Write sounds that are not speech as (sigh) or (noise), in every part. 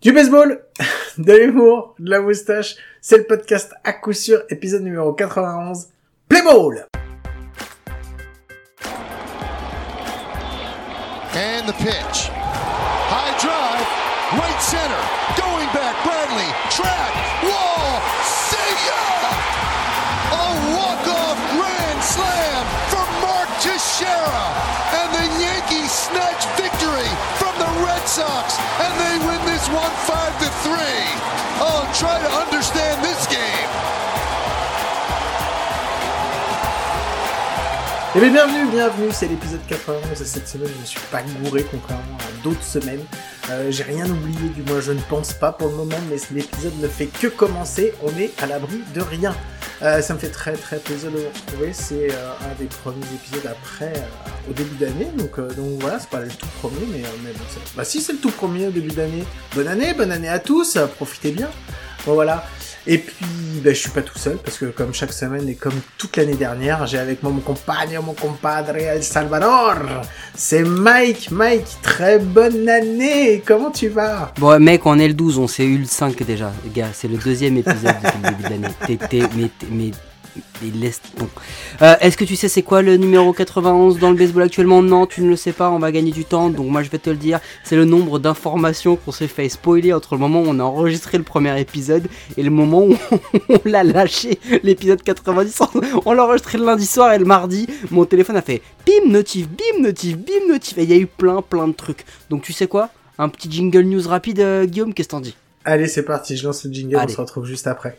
Du baseball, (laughs) de l'humour, de la moustache, c'est le podcast à coup sûr, épisode numéro 91, Play Ball And the pitch. High drive, right center, going back, Bradley, track, wall, see ya! A walk-off grand slam for Mark Teixeira! And the Yankees snatch one 5 to 3. Oh, try to understand this game. Eh bien bienvenue, bienvenue, c'est l'épisode 91 et cette semaine je ne suis pas gouré contrairement à d'autres semaines. Euh, J'ai rien oublié, du moins je ne pense pas pour le moment, mais l'épisode ne fait que commencer, on est à l'abri de rien. Euh, ça me fait très très plaisir de vous retrouver, c'est euh, un des premiers épisodes après, euh, au début d'année, donc, euh, donc voilà, c'est pas le tout premier, mais, euh, mais bon, bah si c'est le tout premier au début d'année, bonne année, bonne année à tous, profitez bien. Bon voilà. Et puis, ben, je suis pas tout seul parce que comme chaque semaine et comme toute l'année dernière, j'ai avec moi mon compagnon, mon compadre El Salvador. C'est Mike. Mike, très bonne année. Comment tu vas? Bon, mec, on est le 12, on s'est eu le 5 déjà, gars. C'est le deuxième épisode depuis le début de l'année. Mais, mais, mais laisse donc. Euh, est-ce que tu sais c'est quoi le numéro 91 dans le baseball actuellement? Non, tu ne le sais pas, on va gagner du temps. Donc moi je vais te le dire, c'est le nombre d'informations qu'on s'est fait spoiler entre le moment où on a enregistré le premier épisode et le moment où (laughs) on l'a lâché, l'épisode 90. On l'a enregistré le lundi soir et le mardi, mon téléphone a fait bim notif, bim notif, bim notif. Et il y a eu plein plein de trucs. Donc tu sais quoi? Un petit jingle news rapide, euh, Guillaume, qu'est-ce que t'en dis? Allez, c'est parti. Je lance le jingle. Allez. On se retrouve juste après.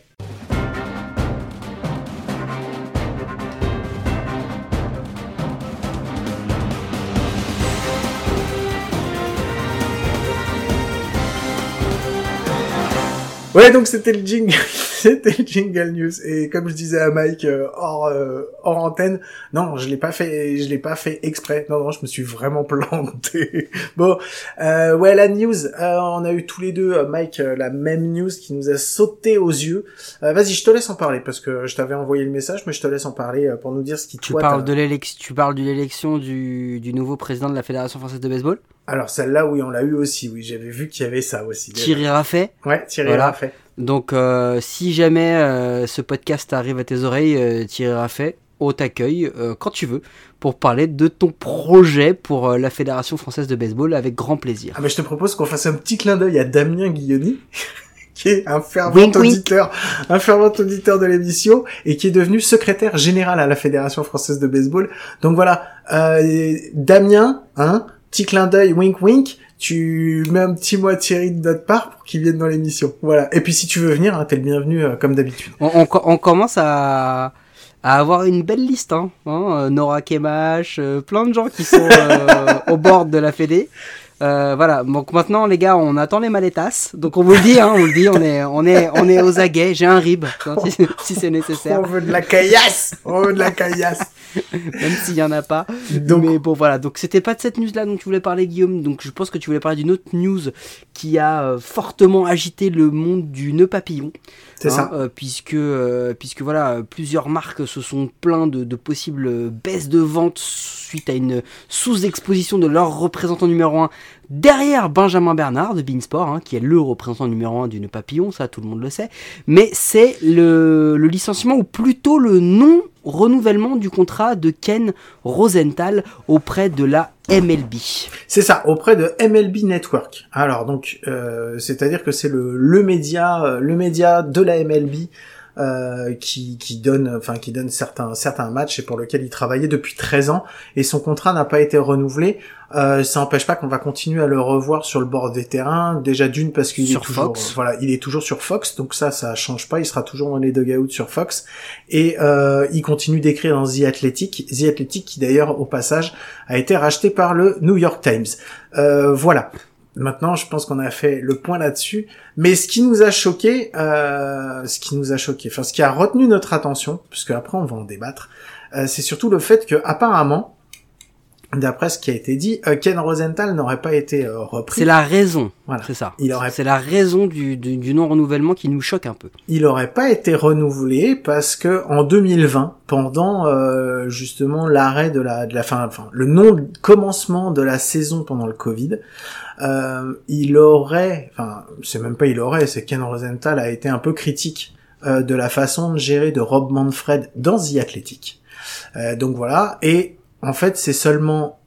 Ouais, donc c'était le jingle, (laughs) c'était le jingle news. Et comme je disais à Mike euh, hors euh, hors antenne, non, je l'ai pas fait, je l'ai pas fait exprès. Non, non, je me suis vraiment (laughs) planté. bon, euh, ouais, la news, euh, on a eu tous les deux, euh, Mike, la même news qui nous a sauté aux yeux. Euh, Vas-y, je te laisse en parler parce que je t'avais envoyé le message, mais je te laisse en parler pour nous dire ce qui Tu toi, parles de l'élection, tu parles de l'élection du, du nouveau président de la Fédération française de baseball, Alors celle-là, oui, on l'a eu aussi. Oui, j'avais vu qu'il y avait ça aussi. Thierry Raffet. Ouais, Thierry Voilà. Raffet. Donc, euh, si jamais euh, ce podcast arrive à tes oreilles, euh, Thierry Raffet, on t'accueille euh, quand tu veux pour parler de ton projet pour euh, la Fédération française de baseball avec grand plaisir. Ah, mais je te propose qu'on fasse un petit clin d'œil à Damien Guilloni. (laughs) qui est un fervent Wink, wink. auditeur, un fervent auditeur de l'émission et qui est devenu secrétaire général à la Fédération française de baseball. Donc voilà, euh, Damien, hein, petit clin d'œil, wink wink, tu mets un petit mot à Thierry de notre part pour qu'il vienne dans l'émission. Voilà. Et puis si tu veux venir, hein, t'es le bienvenu euh, comme d'habitude. On, on co- on commence à, à avoir une belle liste, hein, hein, euh, Nora Kemash, euh, plein de gens qui sont euh, (laughs) au bord de la Fédé. Euh, voilà, donc maintenant les gars, on attend les maletas. Donc on vous le dit, hein, on le dit, on est, on est, on est aux aguets. J'ai un rib si, (laughs) si c'est nécessaire, On veut de la caillasse, on veut de la caillasse. (laughs) même s'il y en a pas. Donc Mais bon voilà, donc c'était pas de cette news-là dont tu voulais parler Guillaume. Donc je pense que tu voulais parler d'une autre news qui a euh, fortement agité le monde du nœud papillon. C'est Hein, ça. euh, puisque, euh, puisque voilà, plusieurs marques se sont plaints de, de possibles baisses de vente suite à une sous-exposition de leur représentant numéro 1 derrière Benjamin Bernard de Beansport, hein, qui est le représentant numéro 1 d'une papillon, ça tout le monde le sait. Mais c'est le, le licenciement ou plutôt le non renouvellement du contrat de Ken Rosenthal auprès de la MLB. C'est ça, auprès de MLB Network. Alors donc, euh, c'est-à-dire que c'est le, le média, euh, le média de la MLB euh, qui, qui donne, enfin qui donne certains certains matchs et pour lequel il travaillait depuis 13 ans et son contrat n'a pas été renouvelé. Euh, ça n'empêche pas qu'on va continuer à le revoir sur le bord des terrains. Déjà d'une parce qu'il est toujours, Fox. voilà, il est toujours sur Fox, donc ça, ça change pas. Il sera toujours dans les dugouts sur Fox et euh, il continue d'écrire dans The Athletic, The Athletic qui d'ailleurs au passage a été racheté par le New York Times. Euh, voilà. Maintenant, je pense qu'on a fait le point là-dessus. Mais ce qui nous a choqué, euh, ce qui nous a choqué, enfin ce qui a retenu notre attention, puisque après on va en débattre, euh, c'est surtout le fait que apparemment, d'après ce qui a été dit, euh, Ken Rosenthal n'aurait pas été euh, repris. C'est la raison. Voilà. C'est ça. Il aurait- C'est la raison du, du, du non-renouvellement qui nous choque un peu. Il aurait pas été renouvelé parce que en 2020, pendant euh, justement l'arrêt de la, de la fin, enfin le non commencement de la saison pendant le Covid, euh, il aurait, enfin c'est même pas il aurait, c'est Ken Rosenthal a été un peu critique euh, de la façon de gérer de Rob Manfred dans The Athletic. Euh, donc voilà, et en fait c'est seulement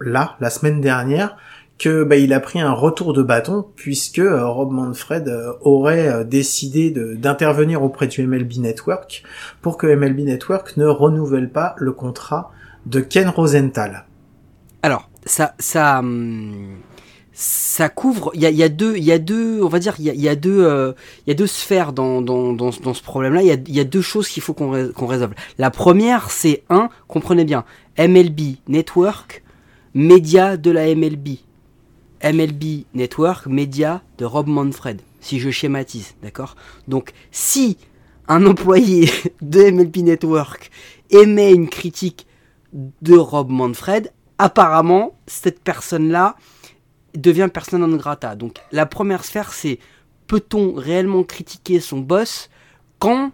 là, la semaine dernière, que bah, il a pris un retour de bâton puisque euh, Rob Manfred euh, aurait euh, décidé d'intervenir auprès du MLB Network pour que MLB Network ne renouvelle pas le contrat de Ken Rosenthal. Alors, ça, ça, hum, ça couvre. Il y a, deux, il y a deux, on va dire, il y a, deux, euh, il y a deux sphères dans dans dans, ce problème-là. Il y a, deux choses qu'il faut qu'on qu'on résolve. La première, c'est un, comprenez bien, MLB Network, média de la MLB. MLB Network, média de Rob Manfred, si je schématise, d'accord? Donc, si un employé (laughs) de MLB Network émet une critique de Rob Manfred, apparemment, cette personne-là devient persona non grata. Donc, la première sphère, c'est peut-on réellement critiquer son boss quand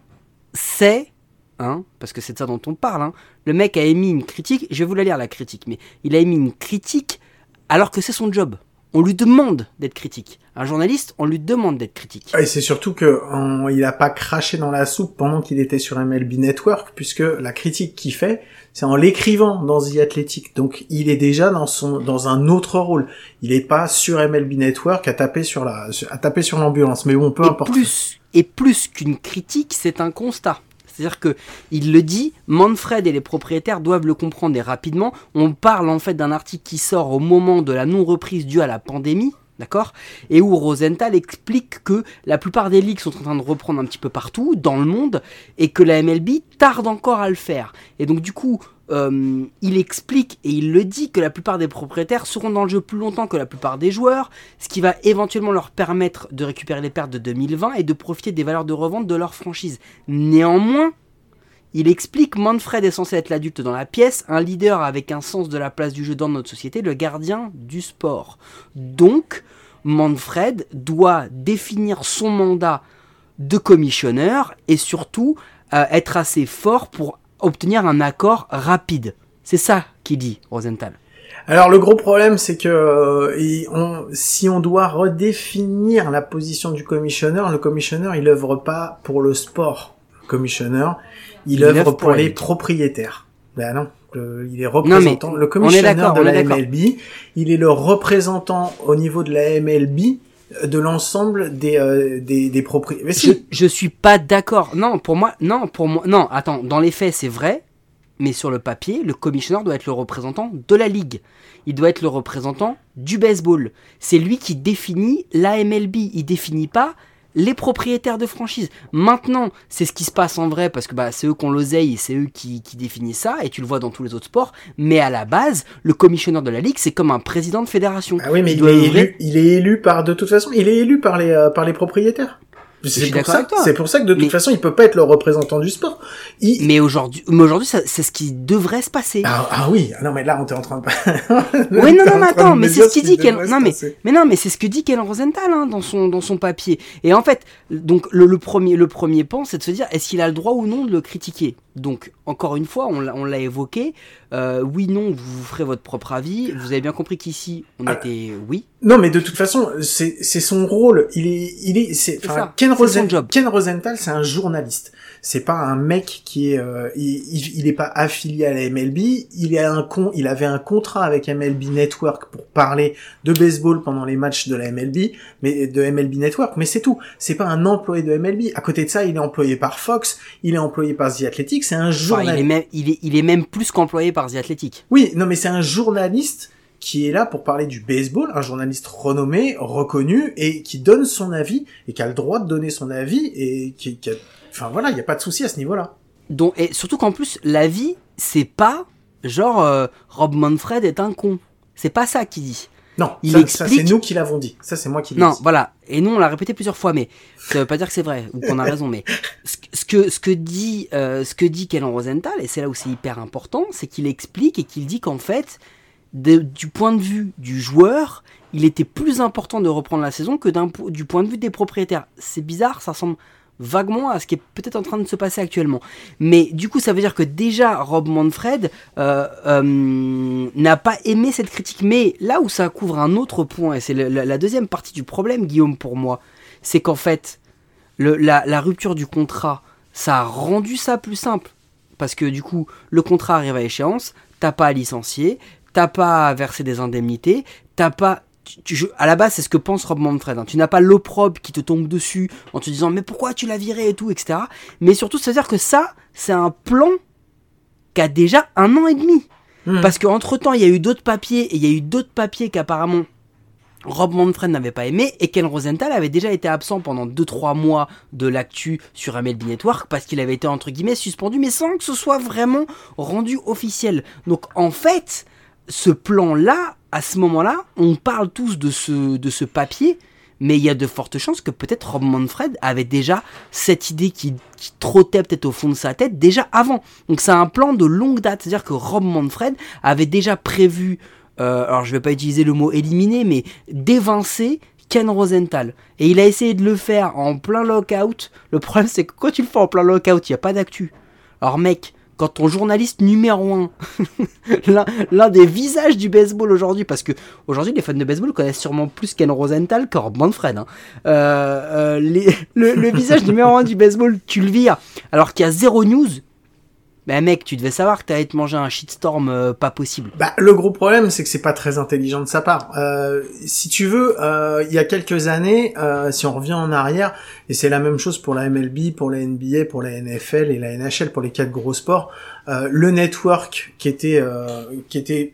c'est, hein, parce que c'est de ça dont on parle, hein, le mec a émis une critique, je vais vous la lire la critique, mais il a émis une critique alors que c'est son job. On lui demande d'être critique. Un journaliste, on lui demande d'être critique. Et c'est surtout que en- il a pas craché dans la soupe pendant qu'il était sur MLB Network, puisque la critique qu'il fait, c'est en l'écrivant dans The Athletic. Donc il est déjà dans son dans un autre rôle. Il est pas sur MLB Network à taper sur la à taper sur l'ambulance. Mais bon, peu et importe. plus, et plus qu'une critique, c'est un constat. C'est-à-dire que il le dit, Manfred et les propriétaires doivent le comprendre et rapidement. On parle en fait d'un article qui sort au moment de la non-reprise due à la pandémie, d'accord? Et où Rosenthal explique que la plupart des ligues sont en train de reprendre un petit peu partout dans le monde et que la MLB tarde encore à le faire. Et donc du coup, euh, il explique et il le dit que la plupart des propriétaires seront dans le jeu plus longtemps que la plupart des joueurs, ce qui va éventuellement leur permettre de récupérer les pertes de 2020 et de profiter des valeurs de revente de leur franchise. Néanmoins, il explique Manfred est censé être l'adulte dans la pièce, un leader avec un sens de la place du jeu dans notre société, le gardien du sport. Donc, Manfred doit définir son mandat de commissionneur et surtout euh, être assez fort pour obtenir un accord rapide. C'est ça qu'il dit, Rosenthal. Alors le gros problème, c'est que euh, on- si on doit redéfinir la position du commissionneur, le commissionneur, il œuvre pas pour le sport. Le commissionneur, il, Il œuvre œuvre pour, les propriétaires. Ben non, le- il est représentant. le commissionneur de la. MLB, il est le représentant au niveau de la MLB de l'ensemble des, euh, des. Mais Je, je suis pas d'accord. Non, pour moi, non, pour moi, non. Attends, dans les faits, c'est vrai, mais sur le papier, le commissionneur doit être le représentant de la ligue. Il doit être le représentant du baseball. C'est lui qui définit la MLB. Il définit pas les propriétaires de franchise. Maintenant, c'est ce qui se passe en vrai parce que bah, c'est eux qui ont l'oseille et c'est eux qui, qui définissent ça et tu le vois dans tous les autres sports. Mais à la base, le commissionneur de la ligue, c'est comme un président de fédération. ah oui, mais il est, élu, il est élu par, de toute façon, il est élu par les, euh, par les propriétaires. C'est pour, ça, c'est pour ça que de toute Mais- façon, il peut pas être le représentant du sport. Il, Mais aujourd'hui, mais aujourd'hui, c'est ce qui devrait se passer. Ah, ah oui, ah non mais là on est en train de. (laughs) Oui, non, non, mais attends, mais c'est ce qu'il qui dit. Se Non, mais, mais non, mais c'est ce que dit Ken Rosenthal hein, dans son dans son papier. Et en fait, donc le, le premier le premier pan, c'est de se dire est-ce qu'il a le droit ou non de le critiquer? Donc encore une fois, on l'a évoqué. Euh, oui, non, vous, vous ferez votre propre avis. Vous avez bien compris qu'ici, on Ah. était oui. Non mais de toute façon, c'est son rôle. Il est il est c'est Ken Rosen-. Ken Rosenthal, c'est un journaliste. C'est pas un mec qui est euh, il, est pas affilié à la MLB, il a un con, il avait un contrat avec MLB Network pour parler de baseball pendant les matchs de la MLB, mais de MLB Network, mais c'est tout. C'est pas un employé de MLB. À côté de ça, il est employé par Fox, il est employé par The Athletic, c'est un Enfin, journaliste. il est même il est il est même plus qu'employé par The Athletic. Oui, non, mais c'est un journaliste qui est là pour parler du baseball, un journaliste renommé, reconnu, et qui donne son avis, et qui a le droit de donner son avis, et qui, qui a... Enfin voilà, il n'y a pas de souci à ce niveau-là. Donc et surtout qu'en plus la vie, c'est pas genre euh, Rob Manfred est un con. C'est pas ça qu'il dit. Non, Il ça, ça, explique- c'est nous qui l'avons dit. Ça, c'est moi qui l'ai Non, dit. voilà. Et nous, on l'a répété plusieurs fois, mais ça veut pas dire que c'est vrai ou qu'on a (laughs) raison. Mais ce, que- ce que dit euh, ce que dit Kellen Rosenthal, et c'est là où c'est hyper important, c'est qu'il explique et qu'il dit qu'en fait, du point de vue du joueur, il était plus important de reprendre la saison que du point de vue des propriétaires. C'est bizarre, ça ressemble vaguement à ce qui est peut-être en train de se passer actuellement. Mais du coup, ça veut dire que déjà Rob Manfred euh, euh, n'a pas aimé cette critique. Mais là où ça couvre un autre point, et c'est la, deuxième partie du problème, Guillaume, pour moi, c'est qu'en fait, la, rupture du contrat, ça a rendu ça plus simple. Parce que du coup, le contrat arrive à échéance, t'as pas à licencier, t'as pas à verser des indemnités, t'as pas tu, à la base, c'est ce que pense Rob Manfred. Hein. Tu n'as pas l'opprobre qui te tombe dessus en te disant mais pourquoi tu l'as viré et tout, etc. Mais surtout, ça veut dire que ça, c'est un plan qui a déjà un an et demi. Hmm. Parce qu'entre temps, il y a eu d'autres papiers et il y a eu d'autres papiers qu'apparemment Rob Manfred n'avait pas aimé et Ken Rosenthal avait déjà été absent pendant 2-3 mois de l'actu sur MLB Network parce qu'il avait été entre guillemets suspendu mais sans que ce soit vraiment rendu officiel. Donc en fait, ce plan-là, à ce moment-là, on parle tous de ce, de ce papier, mais il y a de fortes chances que peut-être Rob Manfred avait déjà cette idée qui, trottait peut-être au fond de sa tête déjà avant. Donc c'est un plan de longue date, c'est-à-dire que Rob Manfred avait déjà prévu, euh, alors je vais pas utiliser le mot éliminer, mais d'évincer Ken Rosenthal. Et il a essayé de le faire en plein lockout. Le problème c'est que quand tu le fais en plein lockout, il n'y a pas d'actu. Alors mec, quand ton journaliste numéro un, (laughs) l'un des visages du baseball aujourd'hui, parce que aujourd'hui les fans de baseball connaissent sûrement plus Ken Rosenthal que Manfred. Hein. Euh, euh, (laughs) le, le, visage numéro un du baseball, tu le vires, alors qu'il y a zéro news, bah mec, tu devais savoir que t'allais te manger un shitstorm euh, pas possible. Bah le gros problème c'est que c'est pas très intelligent de sa part. Euh, si tu veux, euh, il y a quelques années, si on revient en arrière, et c'est la même chose pour la MLB, pour la NBA, pour la NFL et la NHL, pour les quatre gros sports, le network qui était qui était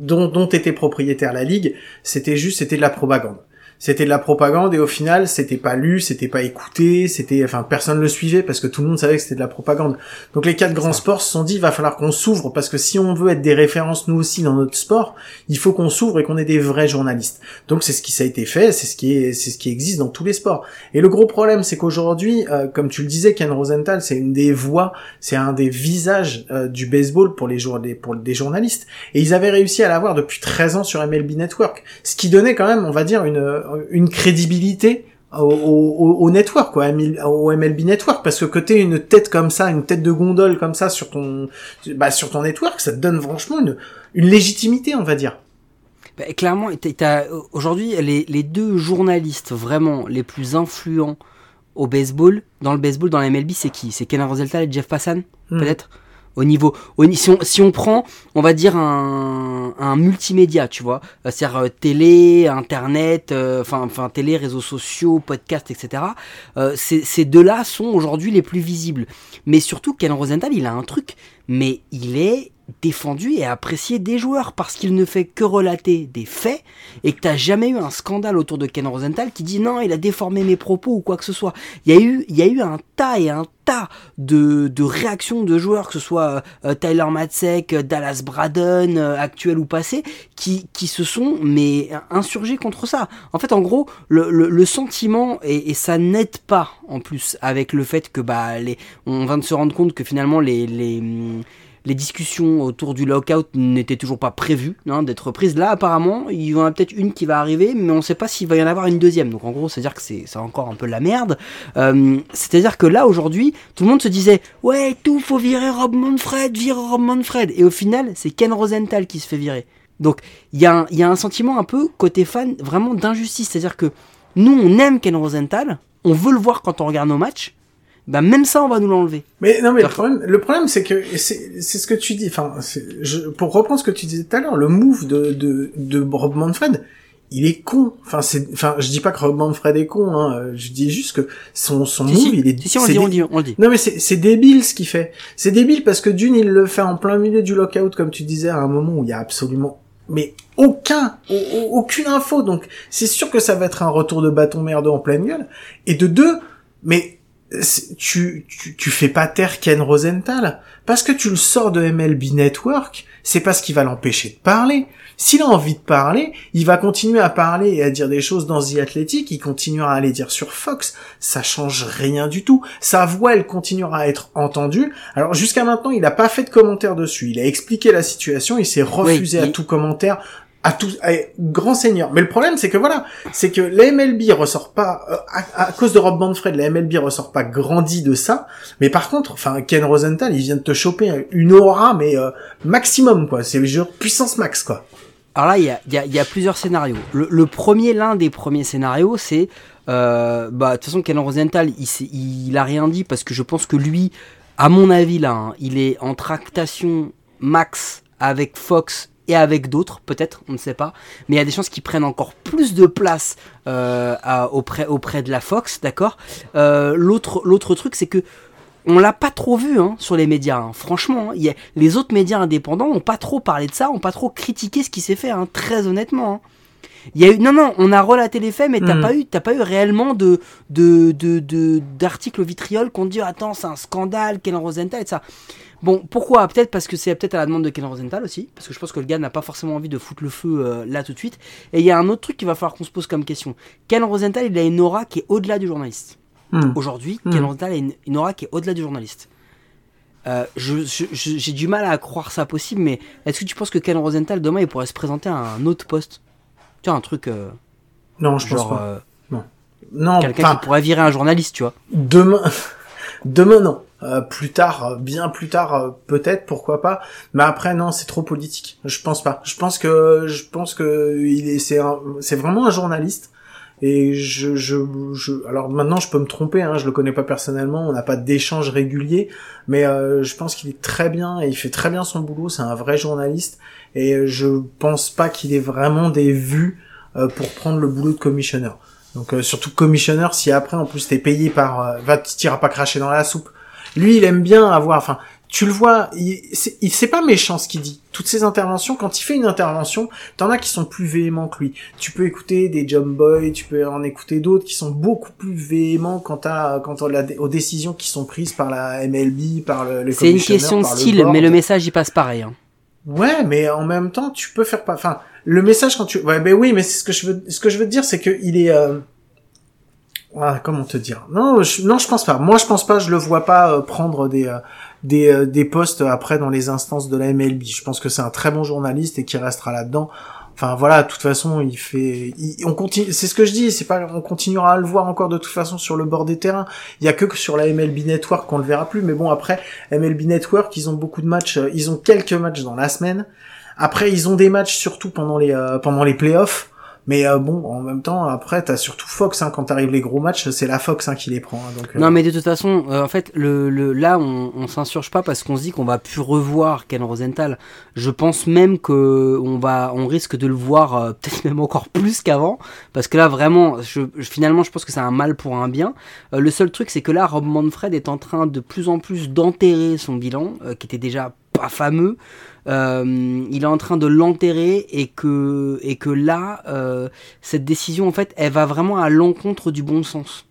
dont, dont était propriétaire la ligue, c'était juste c'était de la propagande c'était de la propagande et au final c'était pas lu, c'était pas écouté, c'était enfin personne le suivait parce que tout le monde savait que c'était de la propagande. Donc les quatre grands sports se sont dit il va falloir qu'on s'ouvre parce que si on veut être des références nous aussi dans notre sport, il faut qu'on s'ouvre et qu'on ait des vrais journalistes. Donc c'est ce qui ça a été fait, c'est ce qui est c'est ce qui existe dans tous les sports. Et le gros problème c'est qu'aujourd'hui euh, comme tu le disais Ken Rosenthal, c'est une des voix, c'est un des visages euh, du baseball pour les des pour des journalistes et ils avaient réussi à l'avoir depuis 13 ans sur MLB Network, ce qui donnait quand même on va dire une une crédibilité au, au, network, quoi, au MLB Network, parce que côté une tête comme ça, une tête de gondole comme ça sur ton, bah, sur ton network, ça te donne franchement une, une légitimité, on va dire. Bah, clairement, aujourd'hui, les, les deux journalistes vraiment les plus influents au baseball, dans le baseball, dans la MLB, c'est qui? C'est Ken Rosenthal et Jeff Passan, hmm. peut-être? Au niveau, si, on, si, on, prend, on va dire un, multimédia, tu vois, euh, c'est-à-dire euh, télé, internet, euh, enfin, télé, réseaux sociaux, podcast, etc. ces deux-là sont aujourd'hui les plus visibles. Mais surtout, Ken Rosenthal, il a un truc, mais il est défendu et apprécié des joueurs parce qu'il ne fait que relater des faits et que t'as jamais eu un scandale autour de Ken Rosenthal qui dit non il a déformé mes propos ou quoi que ce soit. Il y a eu, il y a eu un tas et un tas de, de réactions de joueurs que ce soit euh, Tyler Matzek, Dallas Braden, euh, actuel ou passé, qui, qui se sont mais insurgés contre ça. En fait en gros le, le, sentiment et, et ça n'aide pas en plus avec le fait que bah les, on vient de se rendre compte que finalement les, les les discussions autour du lockout n'étaient toujours pas prévues hein, d'être prises. Là, apparemment, il y en a peut-être une qui va arriver, mais on ne sait pas s'il va y en avoir une deuxième. Donc en gros, c'est-à-dire que c'est encore un peu la merde. Euh, c'est-à-dire que là, aujourd'hui, tout le monde se disait Ouais, tout, faut virer Rob Manfred, virer Rob Manfred. Et au final, c'est Ken Rosenthal qui se fait virer. Donc il y, a un sentiment un peu, côté fan, vraiment d'injustice. C'est-à-dire que nous, on aime Ken Rosenthal, on veut le voir quand on regarde nos matchs, bah même ça on va nous l'enlever. Mais non mais le problème, le problème c'est que c'est c'est ce que tu dis. Enfin, je, pour reprendre ce que tu disais tout à l'heure, le move de de de Rob Manfred, il est con. Enfin c'est, enfin je dis pas que Rob Manfred est con. Hein. Je dis juste que son son move il est. Si, on, le dit, on, dit, on le dit. Non mais c'est c'est débile ce qu'il fait. C'est débile parce que d'une il le fait en plein milieu du lockout comme tu disais à un moment où il y a absolument mais aucun, aucune info. Donc c'est sûr que ça va être un retour de bâton merdeux en pleine gueule. Et de deux, mais tu, tu, tu fais pas taire Ken Rosenthal parce que tu le sors de MLB Network, c'est pas ce qui va l'empêcher de parler. S'il a envie de parler, il va continuer à parler et à dire des choses dans The Athletic, il continuera à les dire sur Fox, ça change rien du tout. Sa voix, elle continuera à être entendue. Alors jusqu'à maintenant, il n'a pas fait de commentaire dessus. Il a expliqué la situation, il s'est refusé à tout commentaire à tout grand seigneur. Mais le problème c'est que voilà, c'est que la MLB ressort pas euh, à, cause de Rob Manfred, la MLB ressort pas grandi de ça. Mais par contre, enfin Ken Rosenthal, il vient de te choper une aura mais euh, maximum quoi. C'est genre puissance max quoi. Alors là, il y a, y, a, y a, plusieurs scénarios. Le, premier, l'un des premiers scénarios, c'est euh, bah de toute façon Ken Rosenthal, il, il a rien dit parce que je pense que lui, à mon avis là, hein, il est en tractation max avec Fox et avec d'autres, peut-être, on ne sait pas. Mais il y a des chances qu'ils prennent encore plus de place euh, auprès, auprès de la Fox, d'accord? Euh, L'autre truc, c'est que on l'a pas trop vu hein, sur les médias. Hein. Franchement, hein, y a, les autres médias indépendants ont pas trop parlé de ça, ont pas trop critiqué ce qui s'est fait, très honnêtement. Il y a eu, non, non, on a relaté les faits, mais t'as hmm. pas eu, t'as pas eu réellement de, de, de, d'articles au vitriol qu'on dit, attends, c'est un scandale, Ken Rosenthal et ça. Bon, pourquoi? Peut-être parce que c'est peut-être à la demande de Ken Rosenthal aussi, parce que je pense que le gars n'a pas forcément envie de foutre le feu euh, là tout de suite. Et il y a un autre truc qu'il va falloir qu'on se pose comme question. Ken Rosenthal, il a une aura qui est au-delà du journaliste. Hmm. Aujourd'hui, hmm. Ken Rosenthal a une, aura qui est au-delà du journaliste. Euh, j'ai du mal à croire ça possible, mais est-ce que tu penses que Ken Rosenthal demain il pourrait se présenter à un autre poste? Tu vois, un truc. Euh, non, je pense pas. non. Non. Quelqu'un qui pourrait virer un journaliste, tu vois. Demain. (laughs) Demain, non. Euh, plus tard, euh, bien plus tard, euh, peut-être, pourquoi pas. Mais après, non, c'est trop politique. Je pense pas. Je pense que, je pense que il est, c'est, c'est vraiment un journaliste. Et je, je, je, alors maintenant, je peux me tromper. Hein, je le connais pas personnellement. On n'a pas d'échange régulier, mais je pense qu'il est très bien et il fait très bien son boulot. C'est un vrai journaliste. Et je pense pas qu'il ait vraiment des vues pour prendre le boulot de commissionneur. Donc surtout commissionneur, si après en plus t'es payé par, va t'iras pas cracher dans la soupe lui, il aime bien avoir, enfin, tu le vois, il, c'est pas méchant ce qu'il dit. Toutes ces interventions, quand il fait une intervention, t'en as qui sont plus véhéments que lui. Tu peux écouter des Jump Boy, tu peux en écouter d'autres qui sont beaucoup plus véhéments quant à, quant aux décisions qui sont prises par la MLB, par le, C'est une question de style, mais le message il passe pareil. Hein. Ouais, mais en même temps, tu peux faire pas, enfin, le message quand tu, ouais, ben oui, mais c'est ce que je veux, ce que je veux te dire, c'est que il est, euh, ah, comment te dire? Non, je, non, je pense pas. Moi, je pense pas. Je le vois pas euh, prendre des euh, des, euh, des postes après dans les instances de la MLB. Je pense que c'est un très bon journaliste et qui restera là-dedans. Enfin voilà, de toute façon, il fait, on continue. C'est ce que je dis. C'est pas, on continuera à le voir encore de toute façon sur le bord des terrains. Il y a que sur la MLB Network qu'on le verra plus. Mais bon, après MLB Network, ils ont beaucoup de matchs. Ils ont quelques matchs dans la semaine. Après, ils ont des matchs surtout pendant les pendant les playoffs. Mais euh, bon, en même temps, après, t'as surtout Fox. Hein, quand t'arrives les gros matchs, c'est la Fox hein, qui les prend. Hein, donc, euh. Non, mais de toute façon, euh, en fait, le, le là, on, on s'insurge pas parce qu'on se dit qu'on va plus revoir Ken Rosenthal. Je pense même que on va, on risque de le voir (laughs) peut-être même encore plus qu'avant, parce que là, vraiment, je, finalement, je pense que c'est un mal pour un bien. le seul truc, c'est que là, Rob Manfred est en train de plus en plus d'enterrer son bilan, qui était déjà pas fameux. Euh, il est en train de l'enterrer et que, et que là, euh, cette décision, en fait, elle va vraiment à l'encontre du bon sens.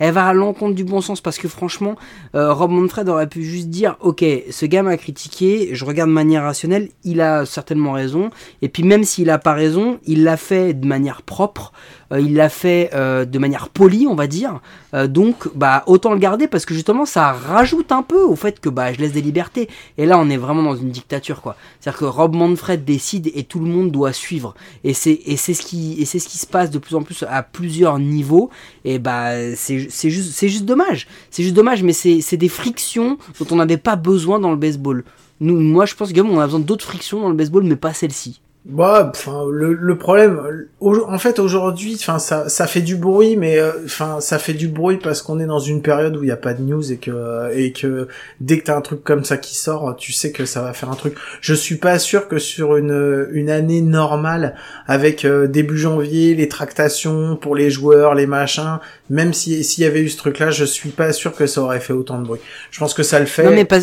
Elle va à l'encontre du bon sens parce que franchement, euh, Rob Manfred aurait pu juste dire Ok, ce gars m'a critiqué, je regarde de manière rationnelle, il a certainement raison. Et puis, même s'il a pas raison, il l'a fait de manière propre. Euh, il l'a fait euh, de manière polie, on va dire. Euh, donc, bah, autant le garder parce que justement, ça rajoute un peu au fait que bah, je laisse des libertés. Et là, on est vraiment dans une dictature, quoi. C'est-à-dire que Rob Manfred décide et tout le monde doit suivre. Et c'est et c'est ce qui et c'est ce qui se passe de plus en plus à plusieurs niveaux. Et bah, c'est c'est juste c'est juste dommage. C'est juste dommage, mais c'est c'est des frictions dont on n'avait pas besoin dans le baseball. Nous, moi, je pense qu'on a besoin d'autres frictions dans le baseball, mais pas celle-ci. Bah, enfin, le, le problème, en fait, aujourd'hui, enfin, ça, ça fait du bruit, mais euh, enfin, ça fait du bruit parce qu'on est dans une période où il n'y a pas de news et que et que dès que t'as un truc comme ça qui sort, tu sais que ça va faire un truc. Je suis pas sûr que sur une une année normale, avec euh, début janvier, les tractations pour les joueurs, les machins, même si s'il y avait eu ce truc-là, je suis pas sûr que ça aurait fait autant de bruit. Je pense que ça le fait. Non, mais pas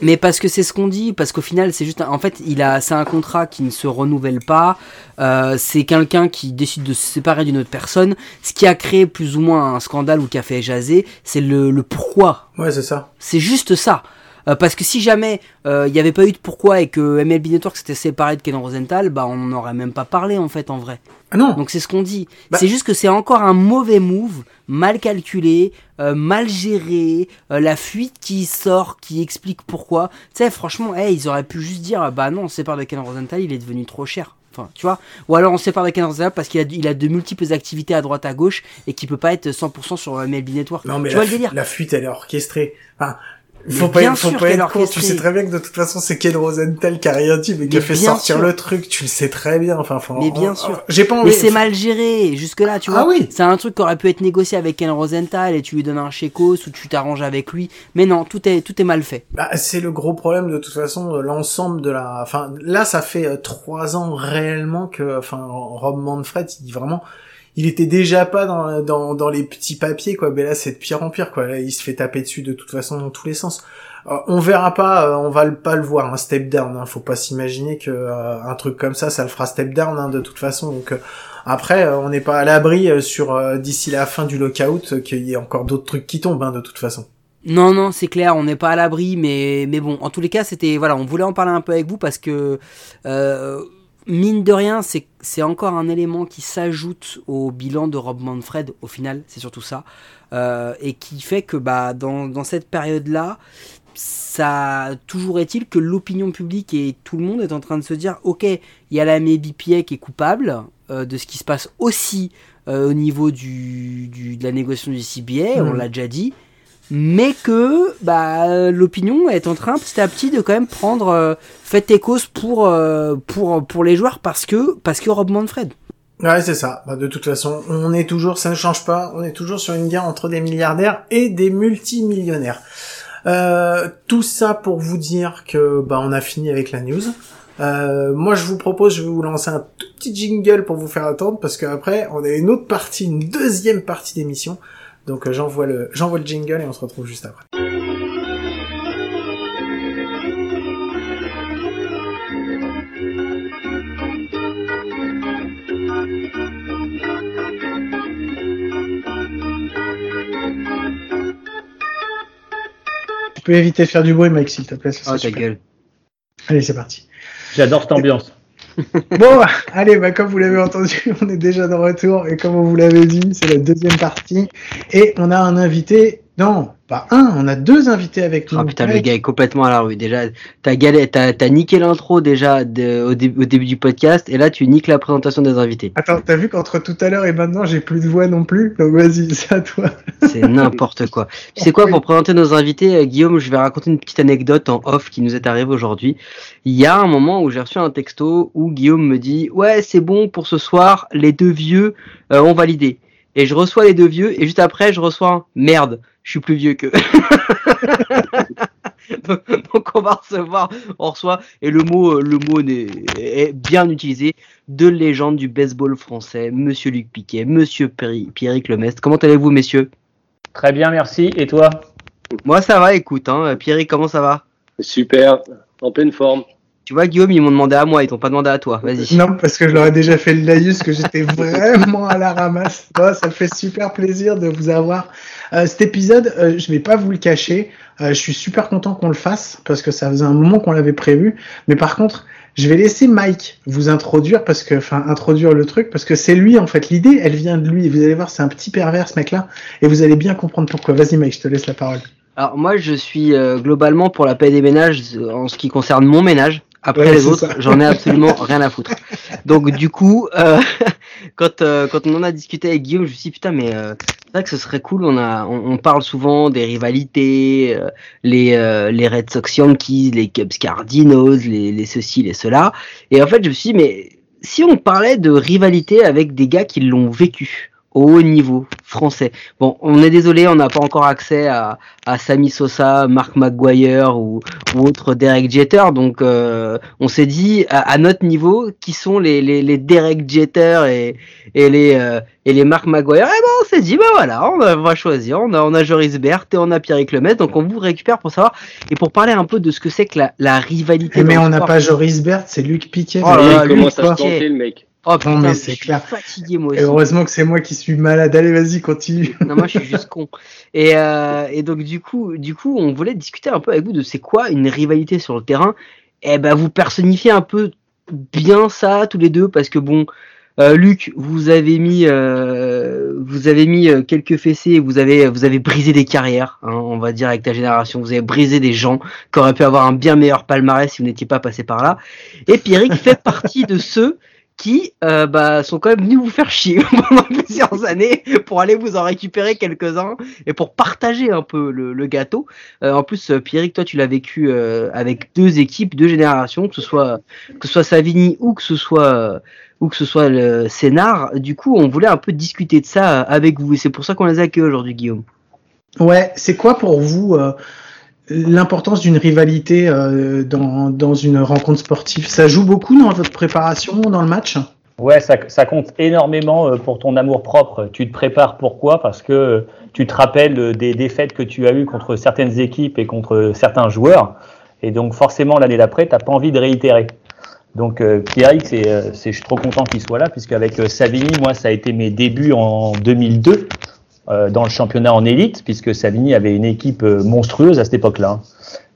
mais parce que c'est ce qu'on dit, parce qu'au final, c'est juste, en fait, il a, c'est un contrat qui ne se renouvelle pas. Euh, c'est quelqu'un qui décide de se séparer d'une autre personne. Ce qui a créé plus ou moins un scandale ou qui a fait jaser, c'est le, le pourquoi. Ouais, c'est ça. C'est juste ça. Euh, parce que si jamais il n'y avait pas eu de pourquoi et que MLB Network s'était séparé de Ken Rosenthal, bah on n'en aurait même pas parlé en fait en vrai. Ah non. Donc c'est ce qu'on dit. Bah c'est juste que c'est encore un mauvais move, mal calculé, mal géré, la fuite qui sort, qui explique pourquoi. Tu sais, franchement, hey, ils auraient pu juste dire, bah non, on se sépare de Ken Rosenthal, il est devenu trop cher. Enfin, tu vois Ou alors on se sépare de Ken Rosenthal parce qu'il a, il a de multiples activités à droite à gauche et qu'il peut pas être 100% sur MLB Network. Non mais tu la, vois le délire la fuite elle est orchestrée. Enfin, faut pas, faut pas être con. Tu sais très bien que de toute façon c'est Ken Rosenthal qui a rien dit mais qui a fait sortir le truc. Tu le sais très bien. Enfin, mais bien sûr. J'ai pas envie. Mais c'est mal géré. Jusque là, tu ah vois. C'est un truc qui aurait pu être négocié avec Ken Rosenthal et tu lui donnes un chécos ou tu t'arranges avec lui. Mais non, tout est tout est mal fait. Bah, c'est le gros problème de toute façon. L'ensemble de la. Enfin, là, ça fait euh, trois ans réellement que. Enfin, Rob Manfred, il dit vraiment il était déjà pas dans, dans, dans les petits papiers quoi. Mais là c'est de pire en pire quoi. Là il se fait taper dessus de toute façon dans tous les sens. Euh, on verra pas euh, on va pas le voir un step down hein. faut pas s'imaginer que euh, un truc comme ça ça le fera step down hein, de toute façon. Donc après on n'est pas à l'abri sur d'ici la fin du lockout qu'il y ait encore d'autres trucs qui tombent hein, de toute façon. Non, non, c'est clair, on n'est pas à l'abri, mais, mais bon, en tous les cas, c'était voilà, on voulait en parler un peu avec vous parce que mine de rien, c'est encore un élément qui s'ajoute au bilan de Rob Manfred, au final, c'est surtout ça, euh, et qui fait que bah, dans, dans cette période-là, ça toujours est-il que l'opinion publique et tout le monde est en train de se dire ok il y a la BPA qui est coupable euh, de ce qui se passe aussi euh, au niveau du, du, de la négociation du CBA on mm. l'a déjà dit mais que bah, l'opinion est en train petit à petit de quand même prendre euh, fait et cause pour, euh, pour, pour les joueurs parce que, parce que Rob Manfred. Ouais, c'est ça. Bah, de toute façon, on est toujours, ça ne change pas, on est toujours sur une guerre entre des milliardaires et des multimillionnaires. Euh, tout ça pour vous dire que bah, on a fini avec la news. Euh, moi, je vous propose, je vais vous lancer un tout petit jingle pour vous faire attendre parce qu'après, on a une autre partie, une deuxième partie d'émission donc euh, j'envoie le, j'envoie le jingle et on se retrouve juste après. Tu peux éviter de faire du bruit, Mike, s'il te plaît. Ça oh, ta gueule. Allez, c'est parti. J'adore cette ambiance. (laughs) bon, allez, bah, comme vous l'avez entendu, (laughs) on est déjà de retour. Et comme on vous l'avait dit, c'est la deuxième partie. Et on a un invité non, pas un, on a deux invités avec nous. Oh putain, le gars est complètement à la rue. Déjà, t'as galé, t'as, niqué l'intro déjà de, au, début du podcast, et là tu niques la présentation des invités. Attends, t'as vu qu'entre tout à l'heure et maintenant j'ai plus de voix non plus? Donc vas-y, (laughs) c'est à toi. C'est n'importe quoi. Tu (laughs) sais quoi, pour présenter nos invités, euh, Guillaume, je vais raconter une petite anecdote en off qui nous est arrivée aujourd'hui. Il y a un moment où j'ai reçu un texto où Guillaume me dit Ouais, c'est bon pour ce soir, les deux vieux euh, ont validé. Et je reçois les deux vieux, et juste après, je reçois un merde je suis plus vieux que. (laughs) donc, on va recevoir, on reçoit, et le mot, euh, le mot est, bien utilisé, de légende du baseball français, Monsieur Luc Piquet, Monsieur Pierrick Lemestre. Comment allez-vous, messieurs? Très bien, merci. Et toi? Moi, ça va. Écoute, hein, Pierrick, comment ça va? Super, en pleine forme. Tu vois, Guillaume, ils m'ont demandé à moi, ils t'ont pas demandé à toi. Vas-y. Non, parce que je leur ai déjà fait le laïus, que j'étais (laughs) vraiment à la ramasse. ça me fait super plaisir de vous avoir. Euh, cet épisode, euh, je vais pas vous le cacher. Euh, je suis super content qu'on le fasse parce que ça faisait un moment qu'on l'avait prévu. Mais par contre, je vais laisser Mike vous introduire parce que, enfin, introduire le truc parce que c'est lui en fait. L'idée, elle vient de lui. Vous allez voir, c'est un petit pervers ce mec-là, et vous allez bien comprendre pourquoi. Vas-y, Mike, je te laisse la parole. Alors moi, je suis globalement pour la paix des ménages en ce qui concerne mon ménage. Après les autres, j'en ai absolument (laughs) rien à foutre. Donc du coup, euh, (laughs) quand euh, quand on en a discuté avec Guillaume, je me suis dit putain mais euh, c'est vrai que ce serait cool. On a on, parle souvent des rivalités, euh, les les Red Sox Yankees, les Cubs Cardinals, les les ceci, les cela. Et en fait, je me suis dit mais si on parlait de rivalité avec des gars qui l'ont vécu au haut niveau français. Bon, on est désolé, on n'a pas encore accès à, à Sami Sosa, Mark McGuire ou, ou autre Derek Jeter, donc euh, on s'est dit à, notre niveau qui sont les, les, les Derek Jeter et, et les euh, et les Mark McGuire. Et ben on s'est dit bah voilà, on va, choisir. On a on a Joris Bert et on a Pierre Lemaitre, donc on vous récupère pour savoir et pour parler un peu de ce que c'est que la, la rivalité. Mais on n'a pas Joris Bert, c'est Luc Piquet. Oh là, là, commence à se le mec. Oh putain, Non, mais c'est clair. fatigué moi Et aussi. heureusement que c'est moi qui suis malade. Allez, vas-y, continue. Non, moi je suis juste con. Et, euh, et donc du coup, du coup, on voulait discuter un peu avec vous de c'est quoi une rivalité sur le terrain. Et ben vous personnifiez un peu bien ça tous les deux parce que bon, euh, Luc, vous avez mis, euh, vous avez mis euh, quelques fessées, vous avez, vous avez brisé des carrières, hein, on va dire avec ta génération, vous avez brisé des gens qui auraient pu avoir un bien meilleur palmarès si vous n'étiez pas passé par là. Et Pierrick fait partie de ceux qui euh, bah, sont quand même venus vous faire chier (laughs) pendant plusieurs années pour aller vous en récupérer quelques-uns et pour partager un peu le, gâteau. Euh, en plus, euh, Pierrick, toi, tu l'as vécu avec deux équipes, deux générations, que ce soit que ce soit Savigny ou que ce soit ou que ce soit le Sénard. Du coup, on voulait un peu discuter de ça avec vous c'est pour ça qu'on les a accueillis aujourd'hui, Guillaume. Ouais, c'est quoi pour vous l'importance d'une rivalité euh, dans, dans une rencontre sportive Ça joue beaucoup dans votre préparation, dans le match? Ouais, ça, ça compte énormément euh, pour ton amour propre. Tu te prépares pourquoi? Parce que tu te rappelles euh, des défaites que tu as eues contre certaines équipes et contre certains joueurs. Et donc forcément, l'année d'après, tu n'as pas envie de réitérer. Donc euh, Pierrick, c'est, c'est, je suis trop content qu'il soit là, puisqu'avec euh, Savigny, moi, ça a été mes débuts en 2002 euh, dans le championnat en élite, puisque Savigny avait une équipe euh, monstrueuse à cette époque-là.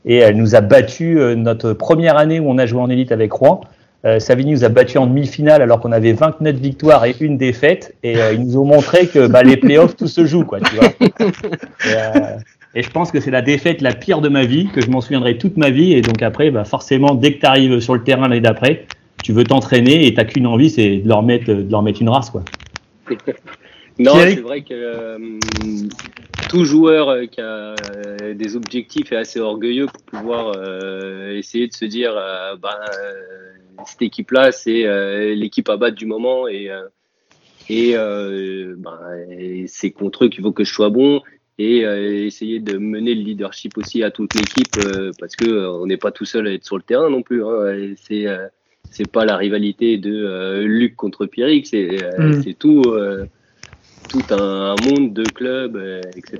Et elle nous a battu euh, notre première année où on a joué en élite avec Rouen. Euh, Savigny nous a battu en demi-finale alors qu'on avait 29 victoires et une défaite. Et euh, ils nous ont montré que bah, les playoffs, tout se joue. Quoi, tu vois. Et, euh, et je pense que c'est la défaite la pire de ma vie, que je m'en souviendrai toute ma vie. Et donc après, bah, forcément, dès que tu arrives sur le terrain l'année d'après, tu veux t'entraîner et t'as qu'une envie, c'est de leur mettre, de leur mettre une race. Quoi. Non, c'est vrai que euh, tout joueur euh, qui a euh, des objectifs est assez orgueilleux pour pouvoir euh, essayer de se dire bah, cette équipe-là, c'est euh, l'équipe à battre du moment et, euh, et, euh, bah, et c'est contre eux qu'il faut que je sois bon et euh, essayer de mener le leadership aussi à toute l'équipe euh, parce que on n'est pas tout seul à être sur le terrain non plus. Hein, c'est euh, c'est pas la rivalité de euh, Luc contre Pierrick, c'est euh, Mm. c'est tout. Tout un, monde de clubs, euh, etc.